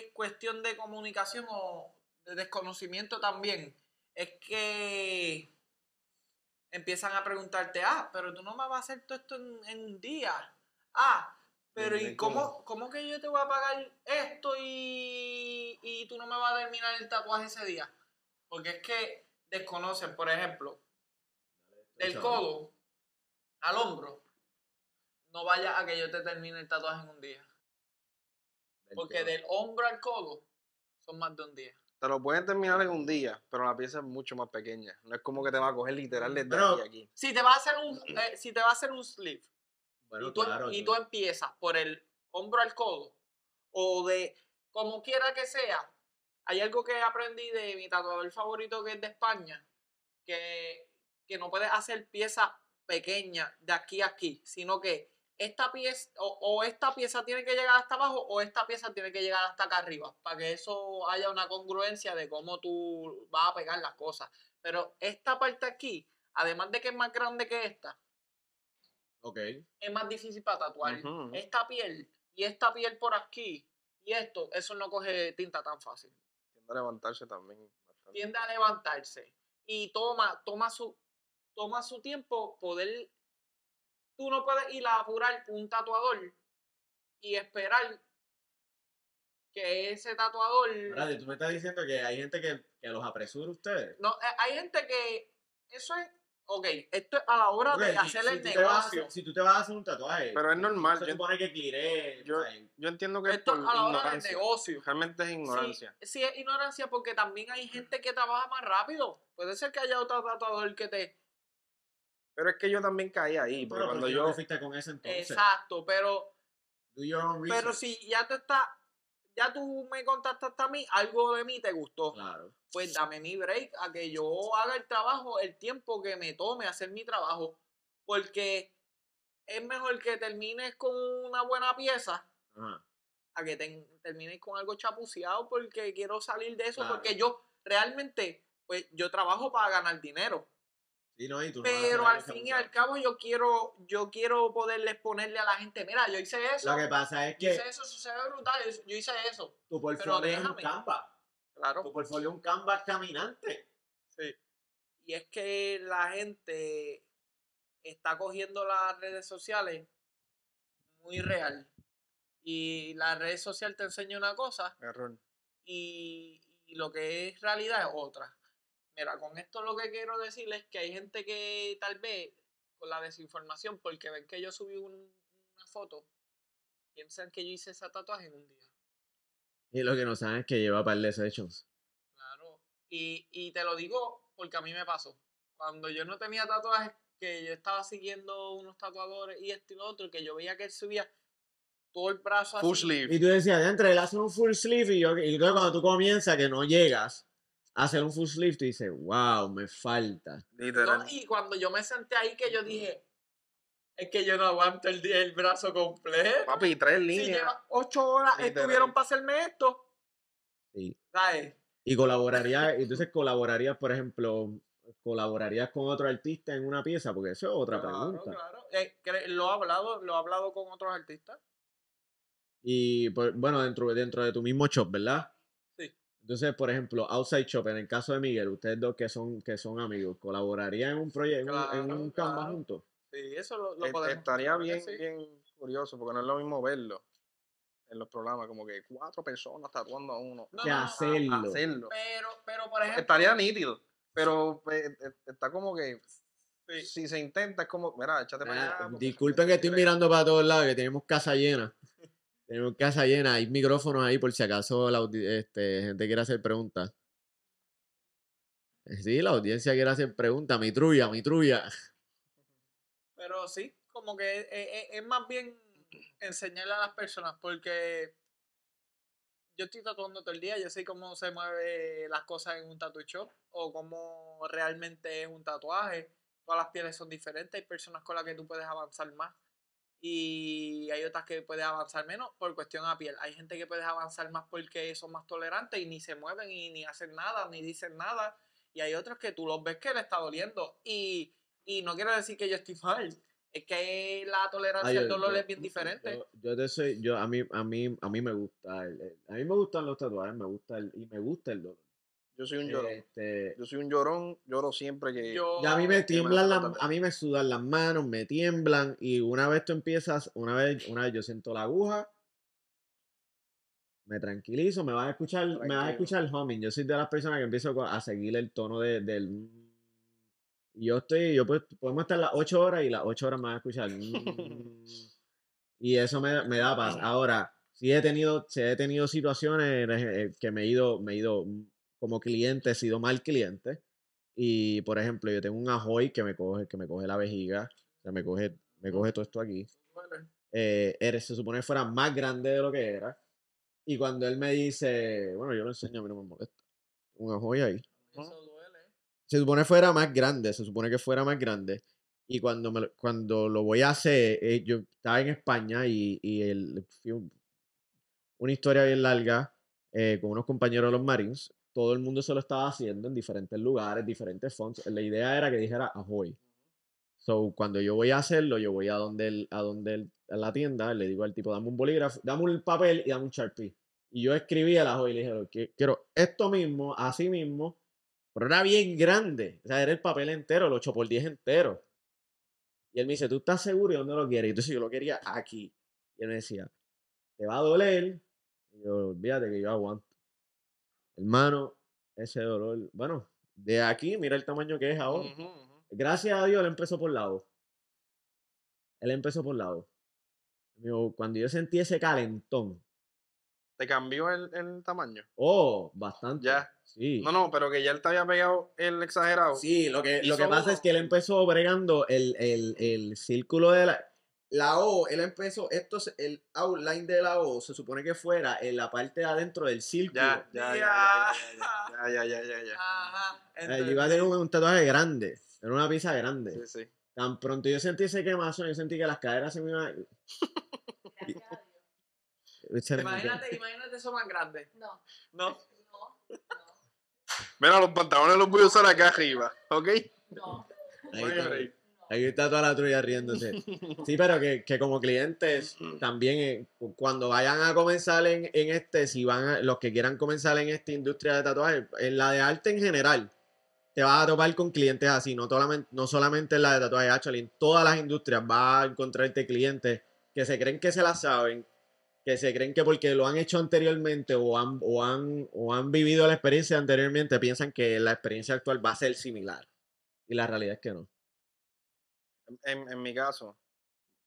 es cuestión de comunicación o de desconocimiento también. Es que empiezan a preguntarte, ah, pero tú no me vas a hacer todo esto en, en un día. Ah, pero ¿y cómo, cómo que yo te voy a pagar esto y, y tú no me vas a terminar el tatuaje ese día? Porque es que desconocen, por ejemplo, del codo al hombro, no vaya a que yo te termine el tatuaje en un día. Porque del hombro al codo son más de un día.
Te lo pueden terminar en un día, pero la pieza es mucho más pequeña. No es como que te va a coger literal desde
Pero-
aquí.
Si te va a hacer un, eh, si te va a hacer un sleeve
Bueno,
y, tú,
claro,
y tú empiezas por el hombro al codo o de como quiera que sea, hay algo que aprendí de mi tatuador favorito que es de España, que, que no puedes hacer pieza pequeña de aquí a aquí, sino que esta pieza o, o esta pieza tiene que llegar hasta abajo o esta pieza tiene que llegar hasta acá arriba, para que eso haya una congruencia de cómo tú vas a pegar las cosas. Pero esta parte aquí, además de que es más grande que esta, es más difícil para tatuar. Esta piel y esta piel por aquí y esto, eso no coge tinta tan fácil.
Tiende a levantarse también. bastante.
Tiende a levantarse y toma, toma su, toma su tiempo poder. Tú no puedes ir a apurar un tatuador y esperar que ese tatuador.
Espérate, tú me estás diciendo que hay gente que, que los apresura ustedes.
No, eh, hay gente que eso es. Ok, esto es a la hora de
si-
hacer
si
el
tú te vas a
negocio.
si tú te vas a hacer un tatuaje,
Pero es normal,
se
yo-
supone que clearé,
yo- entiendo que es
Esto
por
es a la hora del negocio.
Realmente es ignorancia.
Sí, sí, es ignorancia porque también hay gente que trabaja más rápido. Puede ser que haya otro tatuador que te.
Pero es que yo también caí ahí.
Pero
cuando
¿por qué
yo.
te con ese entonces?
Exacto, pero,
Do your own
pero si ya tú estás. Ya tú me contactaste a mí, algo de mí te gustó.
Claro.
Pues dame mi break a que yo haga el trabajo, el tiempo que me tome hacer mi trabajo. Porque es mejor que termines con una buena pieza
Ajá.
a que ten- termines con algo chapuceado porque quiero salir de eso.
Claro.
Porque yo realmente, pues yo trabajo para ganar dinero.
No, y tú
Pero al fin y al cabo yo quiero, yo quiero poderles ponerle a la gente, mira, yo hice eso,
Lo que pasa es
yo
que
hice eso, ve brutal, yo- yo hice eso.
tu portfolio es un canvas.
Claro.
Tu portfolio es un canvas caminante.
Sí. Y es que la gente está cogiendo las redes sociales muy real. Y la red social te enseña una cosa
Error.
y, y lo que es realidad es otra. Mira, con esto lo que quiero decirles es que hay gente que tal vez con la desinformación, porque ven que yo subí un- una foto, piensan que yo hice ese tatuaje en un día.
Y lo que no saben es que lleva par de sessions.
Claro. Y, y te lo digo porque a mí me pasó. Cuando yo no tenía tatuajes, que yo estaba siguiendo unos tatuadores y esto y lo otro, que yo veía que él subía todo el brazo así.
Full sleeve.
Y tú decías, entre él hace un full sleeve y yo, y entonces cuando tú comienzas que no llegas hacer un full sleeve, tú dices, wow, me falta.
No, y cuando yo me senté ahí que yo dije, es que yo no aguanto el, el brazo completo.
Papi, tres
Si
líneas.
lleva ocho horas
Literal.
estuvieron para hacerme esto.
Sí.
¿Sabes?
Y colaborarías, entonces colaborarías, por ejemplo, colaborarías con otro artista en una pieza, porque eso es otra
Claro,
pregunta.
claro. Eh, lo he hablado, lo he hablado con otros artistas.
Y pues, bueno, dentro, dentro de tu mismo shop, ¿verdad? Entonces, por ejemplo, Outside Shop, en el caso de Miguel, ustedes dos que son, que son amigos, ¿colaborarían en un proyecto, en un- en un
Claro,
Canva
claro.
juntos?
Sí, eso lo, lo podemos.
Estaría
claro
bien,
sí.
bien curioso, porque no es lo mismo verlo en los programas, como que cuatro personas tatuando a uno.
No,
que
no, no,
hacerlo.
Hacerlo.
Pero, pero por ejemplo.
Estaría nítido, pero pues, eh, está como que
sí.
si se intenta es como, mira, échate para allá.
disculpen que estoy mirando para todos lados, que tenemos casa llena. Tenemos casa llena, hay micrófonos ahí por si acaso la este, gente quiere hacer preguntas. Eh, Sí, la audiencia quiere hacer preguntas, mi trulla, mi trulla.
Pero sí, como que es, es- es más bien enseñarle a las personas, porque yo estoy tatuando todo el día, yo sé cómo se mueven las cosas en un tattoo shop, o cómo realmente es un tatuaje. Todas las pieles son diferentes, hay personas con las que tú puedes avanzar más. Y hay otras que puedes avanzar menos por cuestión a piel. Hay gente que puedes avanzar más porque son más tolerantes y ni se mueven y ni hacen nada, ni dicen nada. Y hay otros que tú los ves que le está doliendo. Y, y no quiero decir que yo estoy mal. Es que la tolerancia al dolor
yo-
es bien diferente.
Yo, yo te soy, yo a mí, a mí, a mí me gusta, el- el- a mí me gustan los tatuajes, me gusta el, y me gusta el dolor.
Yo soy un llorón.
Este,
Yo soy un llorón, lloro siempre que.
Yo,
y a mí me tiemblan las, a mí me sudan las manos, me tiemblan, y una vez tú empiezas, una vez, una vez yo siento la aguja, me tranquilizo, me vas a escuchar, me vas a escuchar el humming. Yo soy de las personas que empiezo a seguir el tono de, del y yo estoy, yo pues, podemos estar las 8 horas y las 8 horas me vas a escuchar. mm, y eso me, me da paz. Ahora, sí he tenido, sí he tenido situaciones eh, que me he ido, me he ido mm, como cliente, he sido mal cliente. Y por ejemplo, yo tengo un ajoy que me coge, que me coge la vejiga, o sea, me coge, me coge todo esto aquí. Eh, se supone que fuera más grande de lo que era. Y cuando él me dice, bueno, yo lo enseño, a mí no me molesta. Un ajoy ahí.
Duele.
Se supone fuera más grande, se supone que fuera más grande. Y cuando, me, cuando lo voy a hacer, eh, yo estaba en España y, y el, una historia bien larga eh, con unos compañeros de los Marines. Todo el mundo se lo estaba haciendo en diferentes lugares, diferentes fonts. La idea era que dijera Ahoy. So, cuando yo voy a hacerlo, yo voy a donde, el- a donde el- a la tienda, le digo al tipo, dame un bolígrafo, dame un papel y dame un Sharpie. Y yo escribí el Ahoy y le dije, "Qui- quiero esto mismo, así mismo, pero era bien grande. O sea, era el papel entero, el 8x10 entero. Y él me dice, ¿tú estás seguro de dónde lo quieres? Y entonces yo lo quería aquí. Y él me decía, ¿te va a doler? Y yo, olvídate que yo aguanto. Hermano, ese dolor, bueno, de aquí, mira el tamaño que es ahora. Gracias a Dios, él empezó por lado. Él empezó por lado. Me dijo, Cuando yo sentí ese calentón,
¿Te cambió el, el tamaño?
oh, bastante.
Ya.
Sí.
No, no, pero que ya él te había pegado el exagerado.
Sí, lo que, lo que pasa
uno.
es que él empezó bregando el, el, el círculo de la... La O, él empezó, esto el outline de la O, se supone que fuera en la parte de adentro del círculo.
Ya, ya, ya, ya, ya, ya, ya.
Ajá.
Yo iba a tener un, tatuaje grande, era una pizza grande.
Sí, sí.
Tan pronto yo sentí ese quemazón, yo sentí que las caderas se me iban...
imagínate, imagínate eso más grande.
No.
No.
No. no.
Mira, los pantalones los voy a usar acá arriba, ¿ok?
No.
Ahí, Ahí está toda la trulla riéndose. Sí, pero que, que como clientes también eh, cu- cuando vayan a comenzar en, en este, si van a- los que quieran comenzar en esta industria de tatuaje, en la de arte en general, te vas a topar con clientes así, no solamente, no solamente en la de tatuaje, actually, en todas las industrias vas a encontrarte clientes que se creen que se la saben, que se creen que porque lo han hecho anteriormente o han, o han, o han vivido la experiencia anteriormente, piensan que la experiencia actual va a ser similar. Y la realidad es que no.
En, en mi caso,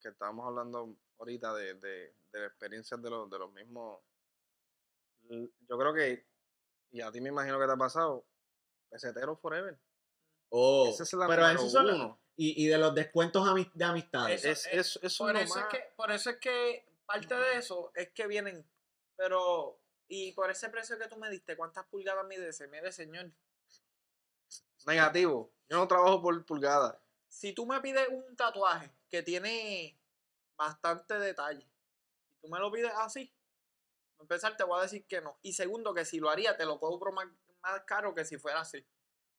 que estábamos hablando ahorita de, de, de experiencias de los, de los mismos, yo creo que, y a ti me imagino que te ha pasado, pesetero forever.
Oh,
Esa es la
pero
número
esos son
uno.
y, y de los descuentos de amistades.
Eso-
Es, es, es
Por
uno
eso, es
más.
que, por eso es que parte de eso es que vienen. Pero, y por ese precio que tú me diste, ¿cuántas pulgadas mide ese? Mire, señor.
Negativo. Yo no trabajo por pulgada.
Si tú me pides un tatuaje que tiene bastante detalle y tú me lo pides así, para empezar te voy a decir que no. Y segundo, que si lo haría, te lo cobro más, más caro que si fuera así.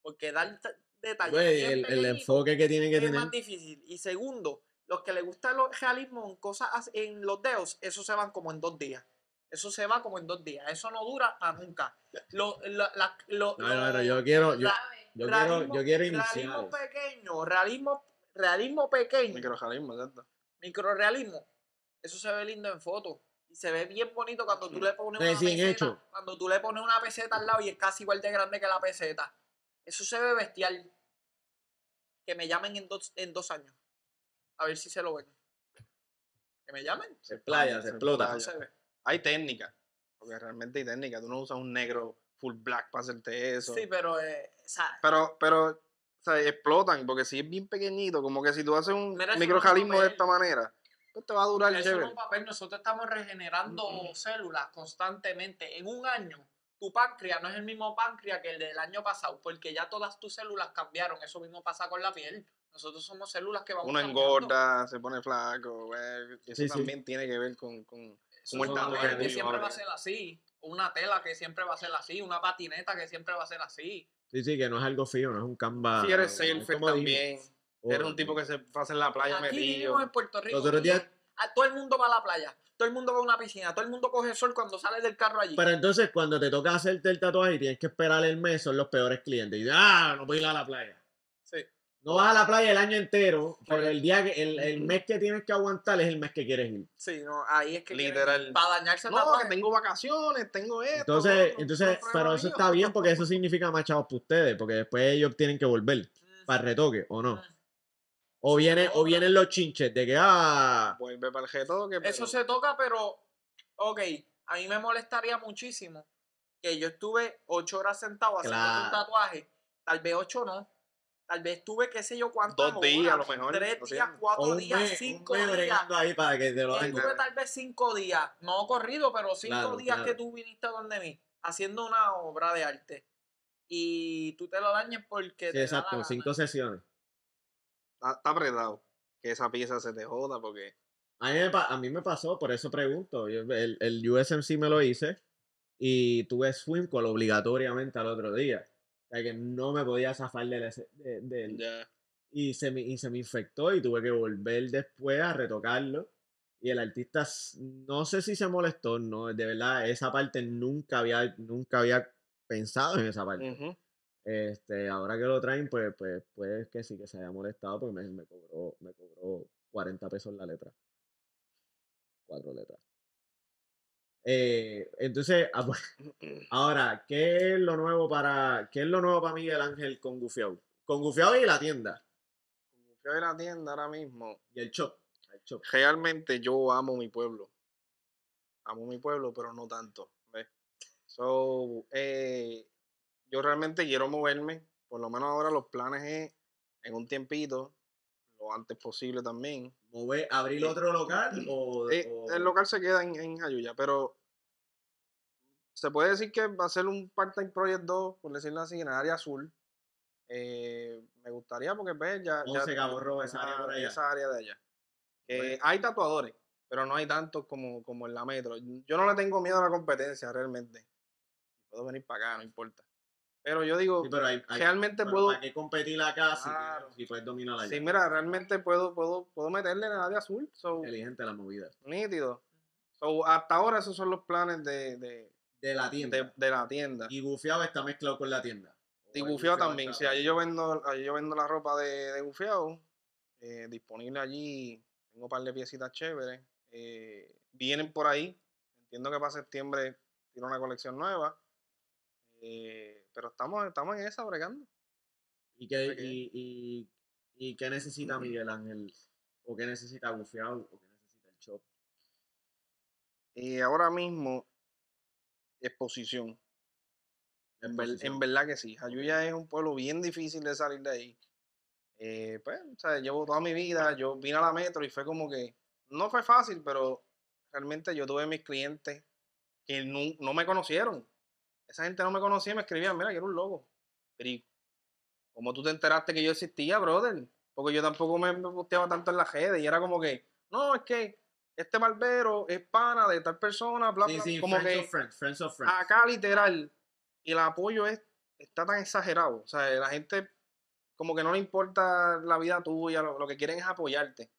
Porque dar detalles
Güey,
bien
el, el enfoque que tiene que
es
tener.
más difícil. Y segundo, los que les gusta el realismo en cosas as- en los dedos, eso se van como en dos días. Eso se va como en dos días. Eso no dura para nunca. Lo, la- la- lo-
No, no, yo quiero, yo, Yo quiero,
realismo-
yo quiero
Realismo
iniciales.
pequeño, realismo, realismo pequeño,
Microjalismo, ¿cierto?
microrealismo. Eso se ve lindo en fotos. Y se ve bien bonito cuando tú le pones una
Recién
peseta.
hecho.
Cuando tú le pones una peseta al lado y es casi igual de grande que la peseta. Eso se ve bestial. Que me llamen en dos, en dos años. A ver si se lo ven. Que me llamen.
Se playa, se
Se
explota.
Se ve.
Hay técnica. Porque realmente hay técnica. Tú no usas un negro full black para hacerte eso.
Sí, pero eh, o sea,
Pero, pero, o sea, explotan, porque si es bien pequeñito, como que si tú haces un microjalismo de esta manera, pues te va a durar
eso
chévere.
no es un papel. Nosotros estamos regenerando células constantemente. En un año, tu páncreas no es el mismo páncreas que el del año pasado, porque ya todas tus células cambiaron. Eso mismo pasa con la piel. Nosotros somos células que vamos
Uno
cambiando.
engorda, se pone flaco, güey, y eso
Sí, sí.
también tiene que ver con, con el tatuaje tuyo,
siempre va a ser así. Una tela que siempre va a ser así. Una patineta que siempre va a ser así.
Sí, sí, que no es algo fijo, no es un canva.
Si eres
dijimos.
también. Eres un tipo que se pasa en la playa
Aquí
metido.
vivimos en Puerto Rico.
Los otros días-
a todo el mundo va a la playa. Todo el mundo va a una piscina. Todo el mundo coge sol cuando sale del carro allí.
Pero entonces, cuando te toca hacerte el tatuaje y tienes que esperar el mes, son los peores clientes. Y dices, ah, no puedo ir a la playa. No vas a la playa el año entero, pero el día que, el, el mes que tienes que aguantar es el mes que quieres ir.
Sí, no, ahí es que quieren-
Literal.
para dañarse el
No, que tengo vacaciones, tengo esto.
Entonces, entonces,
no
pero eso
mío.
está bien porque eso significa más chavos para ustedes, porque después ellos tienen que volver para el retoque, ¿o no? O vienen, o vienen los chinches de que, ah,
Vuelve para el retoque. pero-
Eso se toca, pero, ok, a mí me molestaría muchísimo que yo estuve ocho horas sentado haciendo un tatuaje, tal vez ocho no, tal vez estuve qué sé yo cuántas
Dos días,
horas,
a lo mejor,
tres
no
días, cuatro días,
mes,
cinco
un mes
días.
ahí para que te lo
Estuve tal vez cinco días, no corrido, pero cinco
Claro,
días
claro.
que tú viniste donde mí, haciendo una obra de arte. Y tú te lo dañes porque
Sí,
te da
exacto, cinco sesiones.
Está, está apretado. Que esa pieza se te joda porque.
A mí, me, a mí me pasó, por eso pregunto. Yo- el, el USMC me lo hice y tuve swim call obligatoriamente al otro día. O sea que no me podía zafar de- del-
Ya.
y, se me, y se me infectó y tuve que volver después a retocarlo. Y el artista, no sé si se molestó, no, de verdad, esa parte nunca había, nunca había pensado en esa parte. Este, ahora que lo traen, pues, pues, pues que sí que se haya molestado, porque me, me cobró, me cobró 40 pesos la letra. Cuatro letras. Eh, entonces, ah, pues, ahora, ¿qué es lo nuevo para, qué es lo nuevo para Miguel Ángel con Gufiao? Con Gufiao y la tienda.
Fui a ver la tienda ahora mismo.
Y el shop. El shop.
Realmente yo amo mi pueblo. Amo mi pueblo, pero no tanto. ¿ves? So, eh, yo realmente quiero moverme. Por lo menos ahora los planes es en un tiempito, lo antes posible también.
Mover- ¿Abrir otro local o,
Eh,
o-
el local se queda en, en Jayuya, pero se puede decir que va a ser un part-time project 2, por decirlo así, en el área azul. Eh, me gustaría porque ves ya, ya
Once Cabo Rojo, esa área por allá?
esa área de allá.
Bueno.
hay tatuadores, pero no hay tantos como, como en la metro. Yo no le tengo miedo a la competencia realmente. Puedo venir para acá, no importa. Pero yo digo,
Sí, pero hay, hay-
realmente
pero
puedo,
¿Para qué competir acá si,
Claro.
si puedes dominar allá?
sí, mira, realmente puedo, puedo, puedo meterle en el área azul. So,
Inteligente la movida.
nítido. So, hasta ahora esos son los planes de, de,
De la tienda.
de, de la tienda.
Y Gufiao está mezclado con la tienda.
Y
O
Gufiao
Gufiao
también.
está-
Sí, allí yo vendo, allí yo vendo la ropa de, de Gufiao. eh, disponible allí. Tengo un par de piecitas chéveres. eh, vienen por ahí. Entiendo que para septiembre tiene una colección nueva. eh, pero estamos, estamos en esa bregando.
¿Y qué, y, y, y qué necesita Miguel Ángel? ¿O qué necesita Gufiao? ¿O qué necesita el shop?
Y ahora mismo, exposición. En, ver-
Exposición.
en verdad que sí. Jayuya es un pueblo bien difícil de salir de ahí. Eh, pues, o sea, llevo toda mi vida, yo vine a la metro y fue como que, no fue fácil, pero realmente yo tuve mis clientes que no, no me conocieron. Esa gente no me conocía y me escribían, mira, quiero un logo. Pero ¿y ¿cómo tú te enteraste que yo existía, brother? Porque yo tampoco me, me posteaba tanto en las redes y era como que, no, es que este barbero es pana de tal persona, bla,
Sí,
bla,
sí,
como
friends
que
of friends, friends of friends.
acá literal el apoyo es está tan exagerado o sea la gente como que no le importa la vida tuya lo, lo que quieren es apoyarte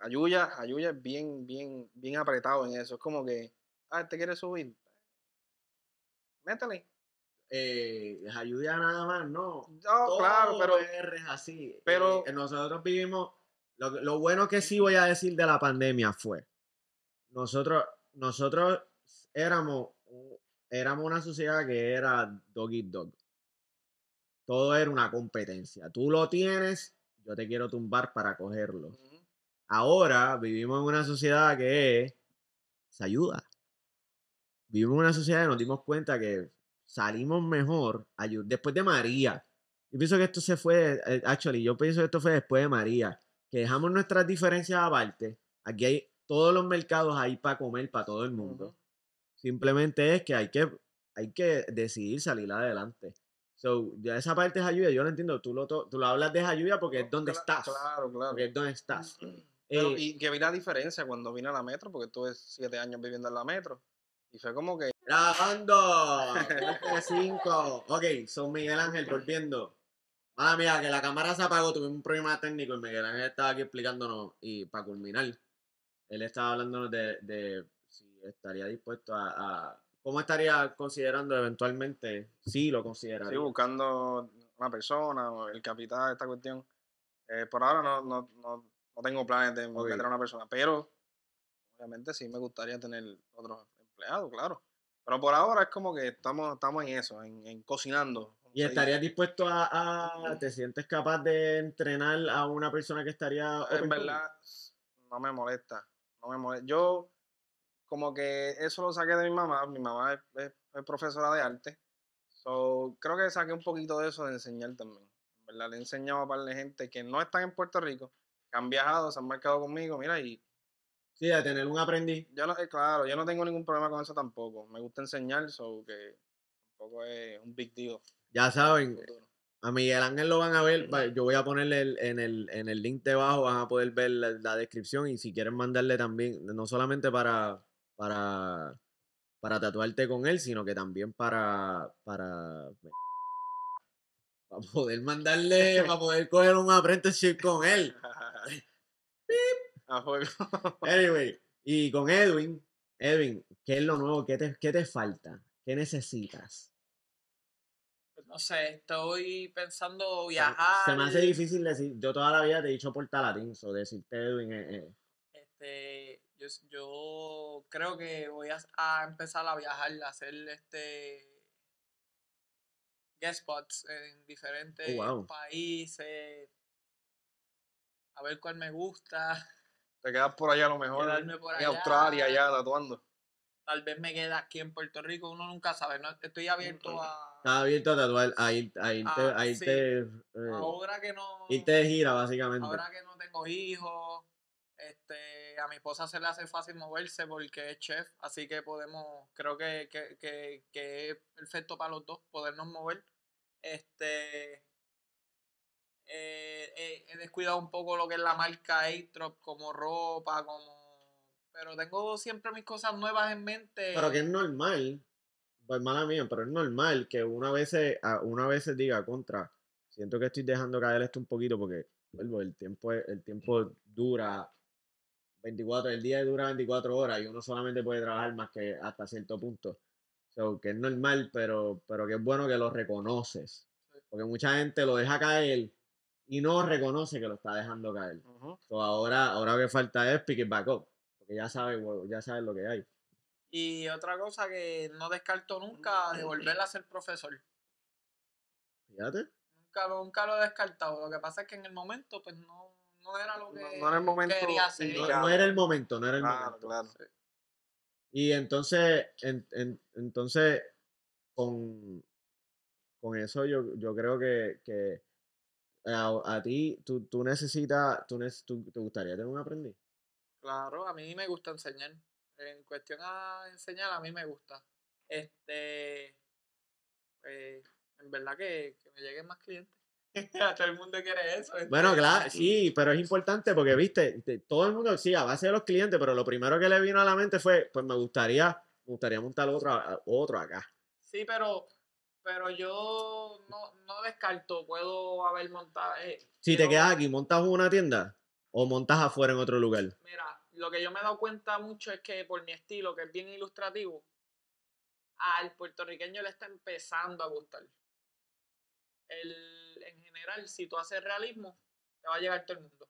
Ayuya Ayuya es bien bien bien apretado en eso es como que ah te quiere subir métele
Eh, ayuda nada más, no.
no claro pero
es así.
pero-
Eh, nosotros vivimos. Lo, lo bueno que sí voy a decir de la pandemia fue. Nosotros, nosotros éramos, éramos una sociedad que era dog eat dog. Todo era una competencia. Tú lo tienes, yo te quiero tumbar para cogerlo. Ahora vivimos en una sociedad que se ayuda. Vivimos en una sociedad que nos dimos cuenta que salimos mejor después de María. Yo pienso que esto se fue, eh, actually, yo pienso que esto fue después de María. Que dejamos nuestras diferencias aparte. Aquí hay todos los mercados ahí para comer para todo el mundo. Simplemente es que hay que, hay que decidir salir adelante. So, ya esa parte es ayuda, yo lo entiendo. Tú lo, tú lo hablas de ayuda porque es donde estás.
claro claro
Porque es donde estás.
Pero,
Eh,
y que vi la diferencia cuando vine a la metro porque estuve siete años viviendo en la metro y fue como que
Grabando. 5. Ok, son Miguel Ángel volviendo. Mala mía, que la cámara se apagó, tuvimos un problema técnico y Miguel Ángel estaba aquí explicándonos y para culminar, él estaba hablándonos de, de si estaría dispuesto a, a- ¿Cómo estaría considerando eventualmente? Sí, lo consideraría.
Sí, buscando una persona el capital, esta cuestión. Eh, por ahora no, no, no, no tengo planes de meter a una persona, pero obviamente sí me gustaría tener otros empleados, claro. Pero por ahora es como que estamos, estamos en eso, en, en cocinando.
¿Y estarías dispuesto a, a- ¿Te sientes capaz de entrenar a una persona que estaría...
En verdad, no me molesta. No me molesta. Yo, como que eso lo saqué de mi mamá. Mi mamá es, es- es profesora de arte. So, creo que saqué un poquito de eso de enseñar también. En verdad, le he enseñado a par de gente que no están en Puerto Rico, que han viajado, se han marcado conmigo. Mira, y
Sí, de tener un aprendiz.
yo no, eh, claro, yo no tengo ningún problema con eso tampoco. Me gusta enseñar, so que tampoco es un big deal.
Ya saben. A Miguel Ángel lo van a ver, yo voy a ponerle el- en, el, en el link debajo, van a poder ver la, la descripción y si quieren mandarle también, no solamente para, para, para tatuarte con él, sino que también para, para, para poder mandarle, para poder coger un apprenticeship con él. Anyway, y con Edwin, Edwin, ¿qué es lo nuevo? ¿Qué te, qué te falta? ¿Qué necesitas?
No sé, estoy pensando viajar.
Se me hace difícil decir, yo toda la vida te he dicho portalatín, o decirte Edwin eh, eh,
Este, yo, yo creo que voy a, a empezar a viajar, a hacer este guest spots en diferentes
Oh, wow.
países, a ver cuál me gusta.
Te quedas por allá a lo mejor.
Quedarme por
en
allá.
Australia, allá tatuando.
Tal vez me quede aquí en Puerto Rico, uno nunca sabe, no estoy abierto a
Estás abierto a tatuar, a, ir, a irte,
Ah,
a irte, eh,
ahora que no
irte de gira, básicamente.
ahora que no tengo hijos, este, a mi esposa se le hace fácil moverse porque es chef, así que podemos, creo que, que, que, que es perfecto para los dos podernos mover. Este, eh, eh, he descuidado un poco lo que es la marca A-Trop como ropa, como, pero tengo siempre mis cosas nuevas en mente.
Pero que es normal, mala mía, pero es normal que una vez, una vez diga contra, siento que estoy dejando caer esto un poquito porque, vuelvo, el tiempo, el tiempo dura 24, el día dura 24 horas y uno solamente puede trabajar más que hasta cierto punto. So, que es normal, pero, pero que es bueno que lo reconoces. Porque mucha gente lo deja caer y no reconoce que lo está dejando caer.
Ujú.
So, ahora, ahora lo que falta es pick it back up. Porque ya sabes, ya sabes lo que hay.
Y otra cosa que no descarto nunca de volver a ser profesor.
Fíjate.
Nunca, lo- nunca lo he descartado. Lo que pasa es que en el momento, pues no, no era lo que
No- no era el momento
quería hacer.
No, era el momento, no era el
Claro,
momento.
claro.
Y entonces, en- en- entonces, con, con eso yo, yo creo que, que a, a ti, tú, tú necesitas, tú, neces- tú- te gustaría tener un aprendiz.
Claro, a mí me gusta enseñar. En cuestión a enseñar, a mí me gusta. Este, pues, en verdad que, que me lleguen más clientes. A todo el mundo quiere eso.
Bueno, claro, sí, pero es importante porque, viste, te- todo el mundo, sí, a base de los clientes, pero lo primero que le vino a la mente fue, pues me gustaría, me gustaría montar otro, otro acá.
Sí, pero, pero yo no, no descarto, puedo haber montado. eh,
Si te quedas aquí, ¿montas una tienda o montas afuera en otro lugar?
Mira, lo que yo me he dado cuenta mucho es que por mi estilo, que es bien ilustrativo, al puertorriqueño le está empezando a gustar. El, en general, si tú haces realismo, te va a llegar todo el mundo.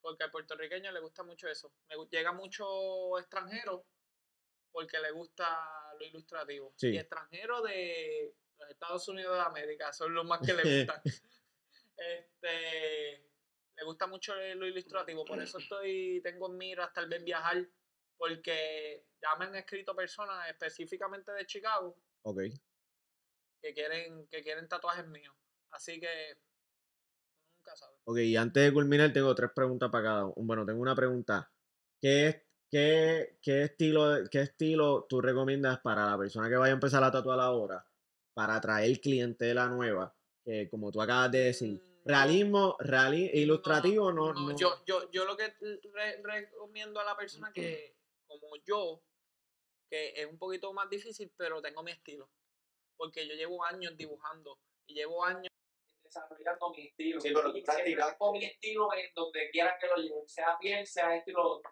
Porque al puertorriqueño le gusta mucho eso. Me llega mucho extranjero porque le gusta lo ilustrativo.
Sí.
Y extranjero de los Estados Unidos de América son los más que le gustan. este, le gusta mucho lo ilustrativo, por eso estoy, tengo en miras tal vez viajar, porque ya me han escrito personas específicamente de Chicago
Ok.
que quieren, que quieren tatuajes míos. Así que nunca sabe.
Ok, y antes de culminar, tengo tres preguntas para cada uno. Bueno, tengo una pregunta. ¿Qué, es- qué, qué, estilo, ¿Qué estilo tú recomiendas para la persona que vaya a empezar a tatuar ahora? Para atraer clientela nueva. Que como tú acabas de decir,
Mm,
realismo, reali- ilustrativo, no. no,
Yo, yo, yo lo que re- recomiendo a la persona que, como yo, que es un poquito más difícil, pero tengo mi estilo. Porque yo llevo años dibujando y llevo años desarrollando mi estilo.
Sí, pero tú practicas.
tengo mi estilo en donde quiera que lo lleven, sea piel, sea esto y lo otro.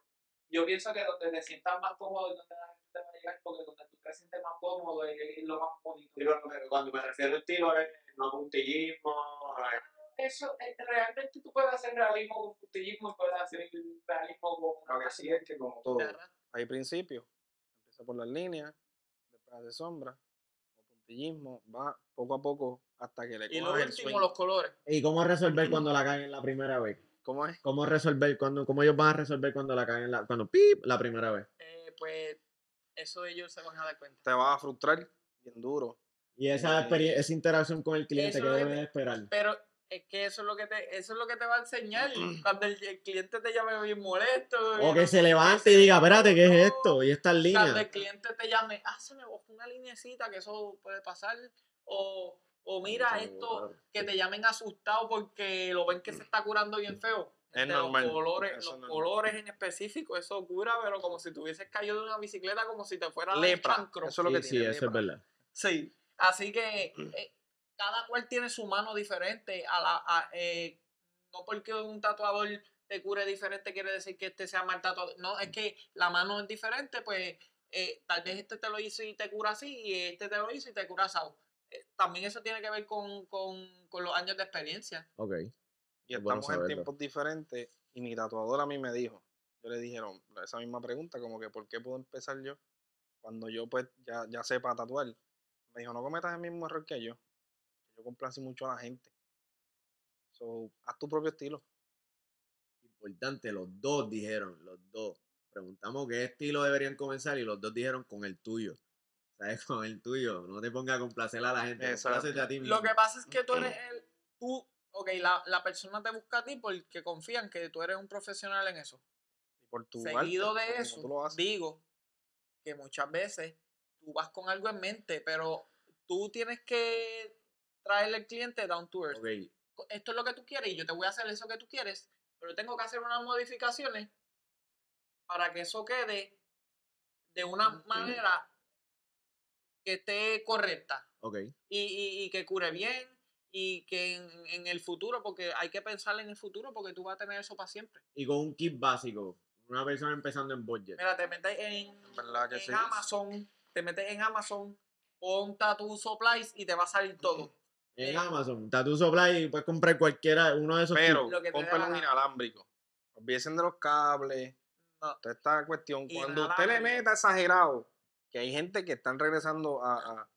Yo pienso que donde te sientas más cómodo es donde la gente te va a llegar, porque donde tú te sientes más cómodo es, lo más bonito.
Sí, pero cuando me refiero a estilo es no puntillismo, eh,
Eso, eh, realmente tú puedes hacer realismo con puntillismo y puedes hacer realismo con...
Lo que sí es que como todo,
de
hay principios. Empieza por las líneas, después hace sombra, puntillismo, va poco a poco hasta que le
Y lo
el
último,
swing.
los colores.
¿Y cómo resolver cuando la caen la primera vez?
¿Cómo es?
¿Cómo resolver cuando, cómo ellos van a resolver cuando la caen la, cuando pip la primera vez?
Eh, pues eso ellos se van a dar cuenta.
Te vas a frustrar bien duro.
Y esa,
Eh,
esa interacción con el cliente que
es-
debe de esperar.
Pero es que eso es lo que te, eso es lo que te va a enseñar cuando el, el cliente te llame bien molesto.
O que
no-
se levante y diga, espérate, ¿qué es esto? Y estas
Cuando
líneas.
el cliente te llame, ah, se me bajó una linecita, que eso puede pasar. O, o mira esto, que te llamen asustado porque lo ven que se está curando bien feo.
Es
Este,
normal,
Los colores,
eso
los colores en específico, eso cura, pero como si te hubieses caído de una bicicleta, como si te fuera
Lepra. Eso es lo que
Sí, sí,
tiene.
eso es verdad.
Sí, así que eh, cada cual tiene su mano diferente. A la, a, eh, no porque un tatuador te cure diferente quiere decir que este sea mal tatuador. No, es que la mano es diferente, pues eh, tal vez este te lo hizo y te cura así y este te lo hizo y te cura así. también eso tiene que ver con, con, con los años de experiencia.
Ok.
Y
Es bueno
estamos en tiempos diferentes. Y mi tatuador a mí me dijo, yo le dijeron esa misma pregunta, como que ¿por qué puedo empezar yo? Cuando yo pues ya, ya sepa tatuar. Me dijo, no cometas el mismo error que yo. Yo complací mucho a la gente. So, haz tu propio estilo.
Importante, los dos dijeron, los dos. Preguntamos qué estilo deberían comenzar y los dos dijeron con el tuyo. ¿Sabes? Con el tuyo. No te pongas a complacer a la gente.
Exacto.
Complácete a ti mismo.
Lo que pasa es que tú eres el, tú, ok, la, la persona te busca a ti porque confían que tú eres un profesional en eso.
Y por tu
Seguido
arte,
de eso, digo que muchas veces tú vas con algo en mente, pero tú tienes que traerle al cliente down to earth. Esto es lo que tú quieres y yo te voy a hacer eso que tú quieres, pero tengo que hacer unas modificaciones para que eso quede de una manera que esté correcta
Ok.
y, y- y que cure bien y que en, en el futuro, porque hay que pensar en el futuro porque tú vas a tener eso para siempre.
Y con un kit básico. Una persona empezando en budget.
Mira, te metes en,
¿Verdad que
en
sí?
Amazon, te metes en Amazon, pon Tattoo Supplies y te va a salir todo.
En
eh,
Amazon. Tattoo Supply puedes comprar cualquiera, uno de esos
Pero
la
un inalámbrico. Olvídense de los cables.
No.
Toda esta cuestión. Cuando usted le meta exagerado, que hay gente que están regresando a, a,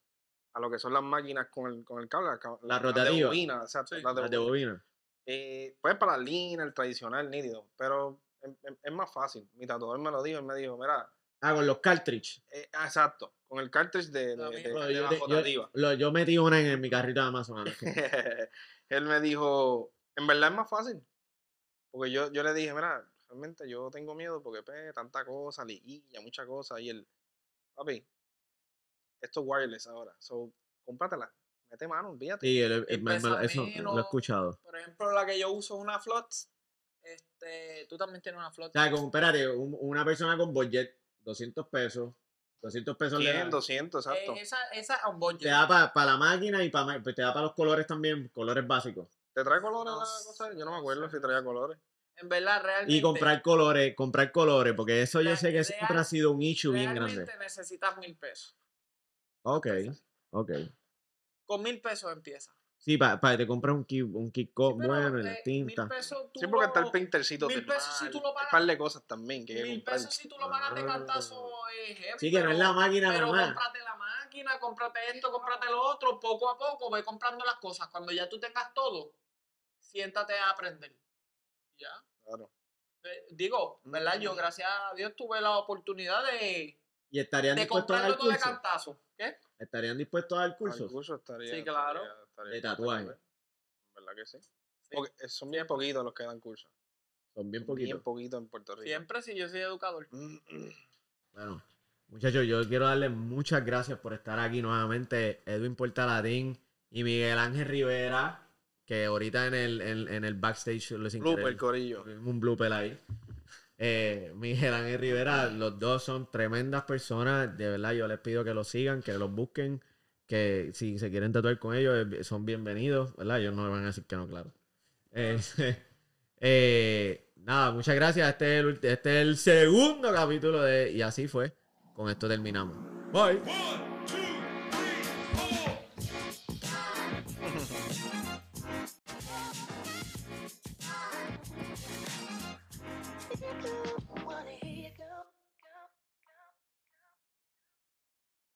a lo que son las máquinas con el, con el cable. la
La
las de
rotativa.
bobina, exacto,
Sí.
las de
las de
bobina. Eh, pues para la línea, el tradicional, nítido. Pero es, es- es más fácil. Mi tatuador me lo dijo. Él me dijo, mira,
Ah, con los cartridge.
eh, exacto, con el cartridge de,
Lo
de,
mismo.
de-
Bro,
de
yo,
la
te- yo- lo- yo metí una en, en mi carrito de Amazon.
él me dijo, en verdad es más fácil. Porque yo, yo le dije, mira, realmente yo tengo miedo porque pues, tanta cosa, liguilla, mucha cosa. Y él, papi, esto es wireless ahora. So, cómpratela. Mete mano, olvídate.
Sí, el- eso lo he escuchado.
Por ejemplo, la que yo uso es una Flots. Este, tú también tienes una
O
Flots.
sea, con, espérate, un- una persona con budget, 200 pesos. 200 pesos le
100,
da,
200, exacto.
Eh, esa, esa es un budget.
te da para la máquina y para te da para los colores también, colores básicos.
¿Te trae colores
no
la
sé,
cosa? Yo no me acuerdo si traía colores.
En verdad, realmente.
Y comprar colores, comprar colores, porque eso yo sé que siempre ha sido un issue bien
realmente
grande.
necesitas mil pesos.
Ok, ok.
Con mil pesos empieza.
Sí, para te compras un kit, un kit
Sí,
bueno,
eh,
la tinta.
Mil pesos tú
Sí, porque está el paintercito
mil pesos si tú lo pagas-
un par de cosas también que
Mil
comprar.
pesos si tú lo pagas de cantazo
Sí, que no es la máquina
Pero
nada más.
cómprate la máquina, cómprate esto, cómprate lo otro, poco a poco, ve comprando las cosas. Cuando ya tú tengas todo, siéntate a aprender. ¿Ya?
Claro.
Eh, Digo, ¿verdad? Yo, gracias a Dios, tuve la oportunidad de,
Y estarían
de
dispuestos a dar
todo de
curso.
cantazo. ¿Qué?
Estarían dispuestos a dar
Al
cursos.
curso estaría.
Sí, claro.
estaría
De tatuaje.
¿verdad? ¿Verdad que sí? Porque eh, son bien poquitos los que dan cursos.
Son bien
Son Bien
poquitos.
poquitos en Puerto Rico.
Siempre si yo soy educador.
Bueno, muchachos, yo quiero darles muchas gracias por estar aquí nuevamente. Edwin Portalatín y Miguel Ángel Rivera, que ahorita en el, en, en el backstage lo sin
Blooper,
querer-
corillo.
un blooper ahí. Eh, Miguel Ángel Rivera, los dos son tremendas personas. De verdad, yo les pido que los sigan, que los busquen, que si se quieren tatuar con ellos, eh, son bienvenidos, ¿verdad? Ellos no me van a decir que no, claro. Eh, eh, nada, muchas gracias. Este es, el, este es el segundo capítulo de Y así fue. Con esto terminamos. Bye.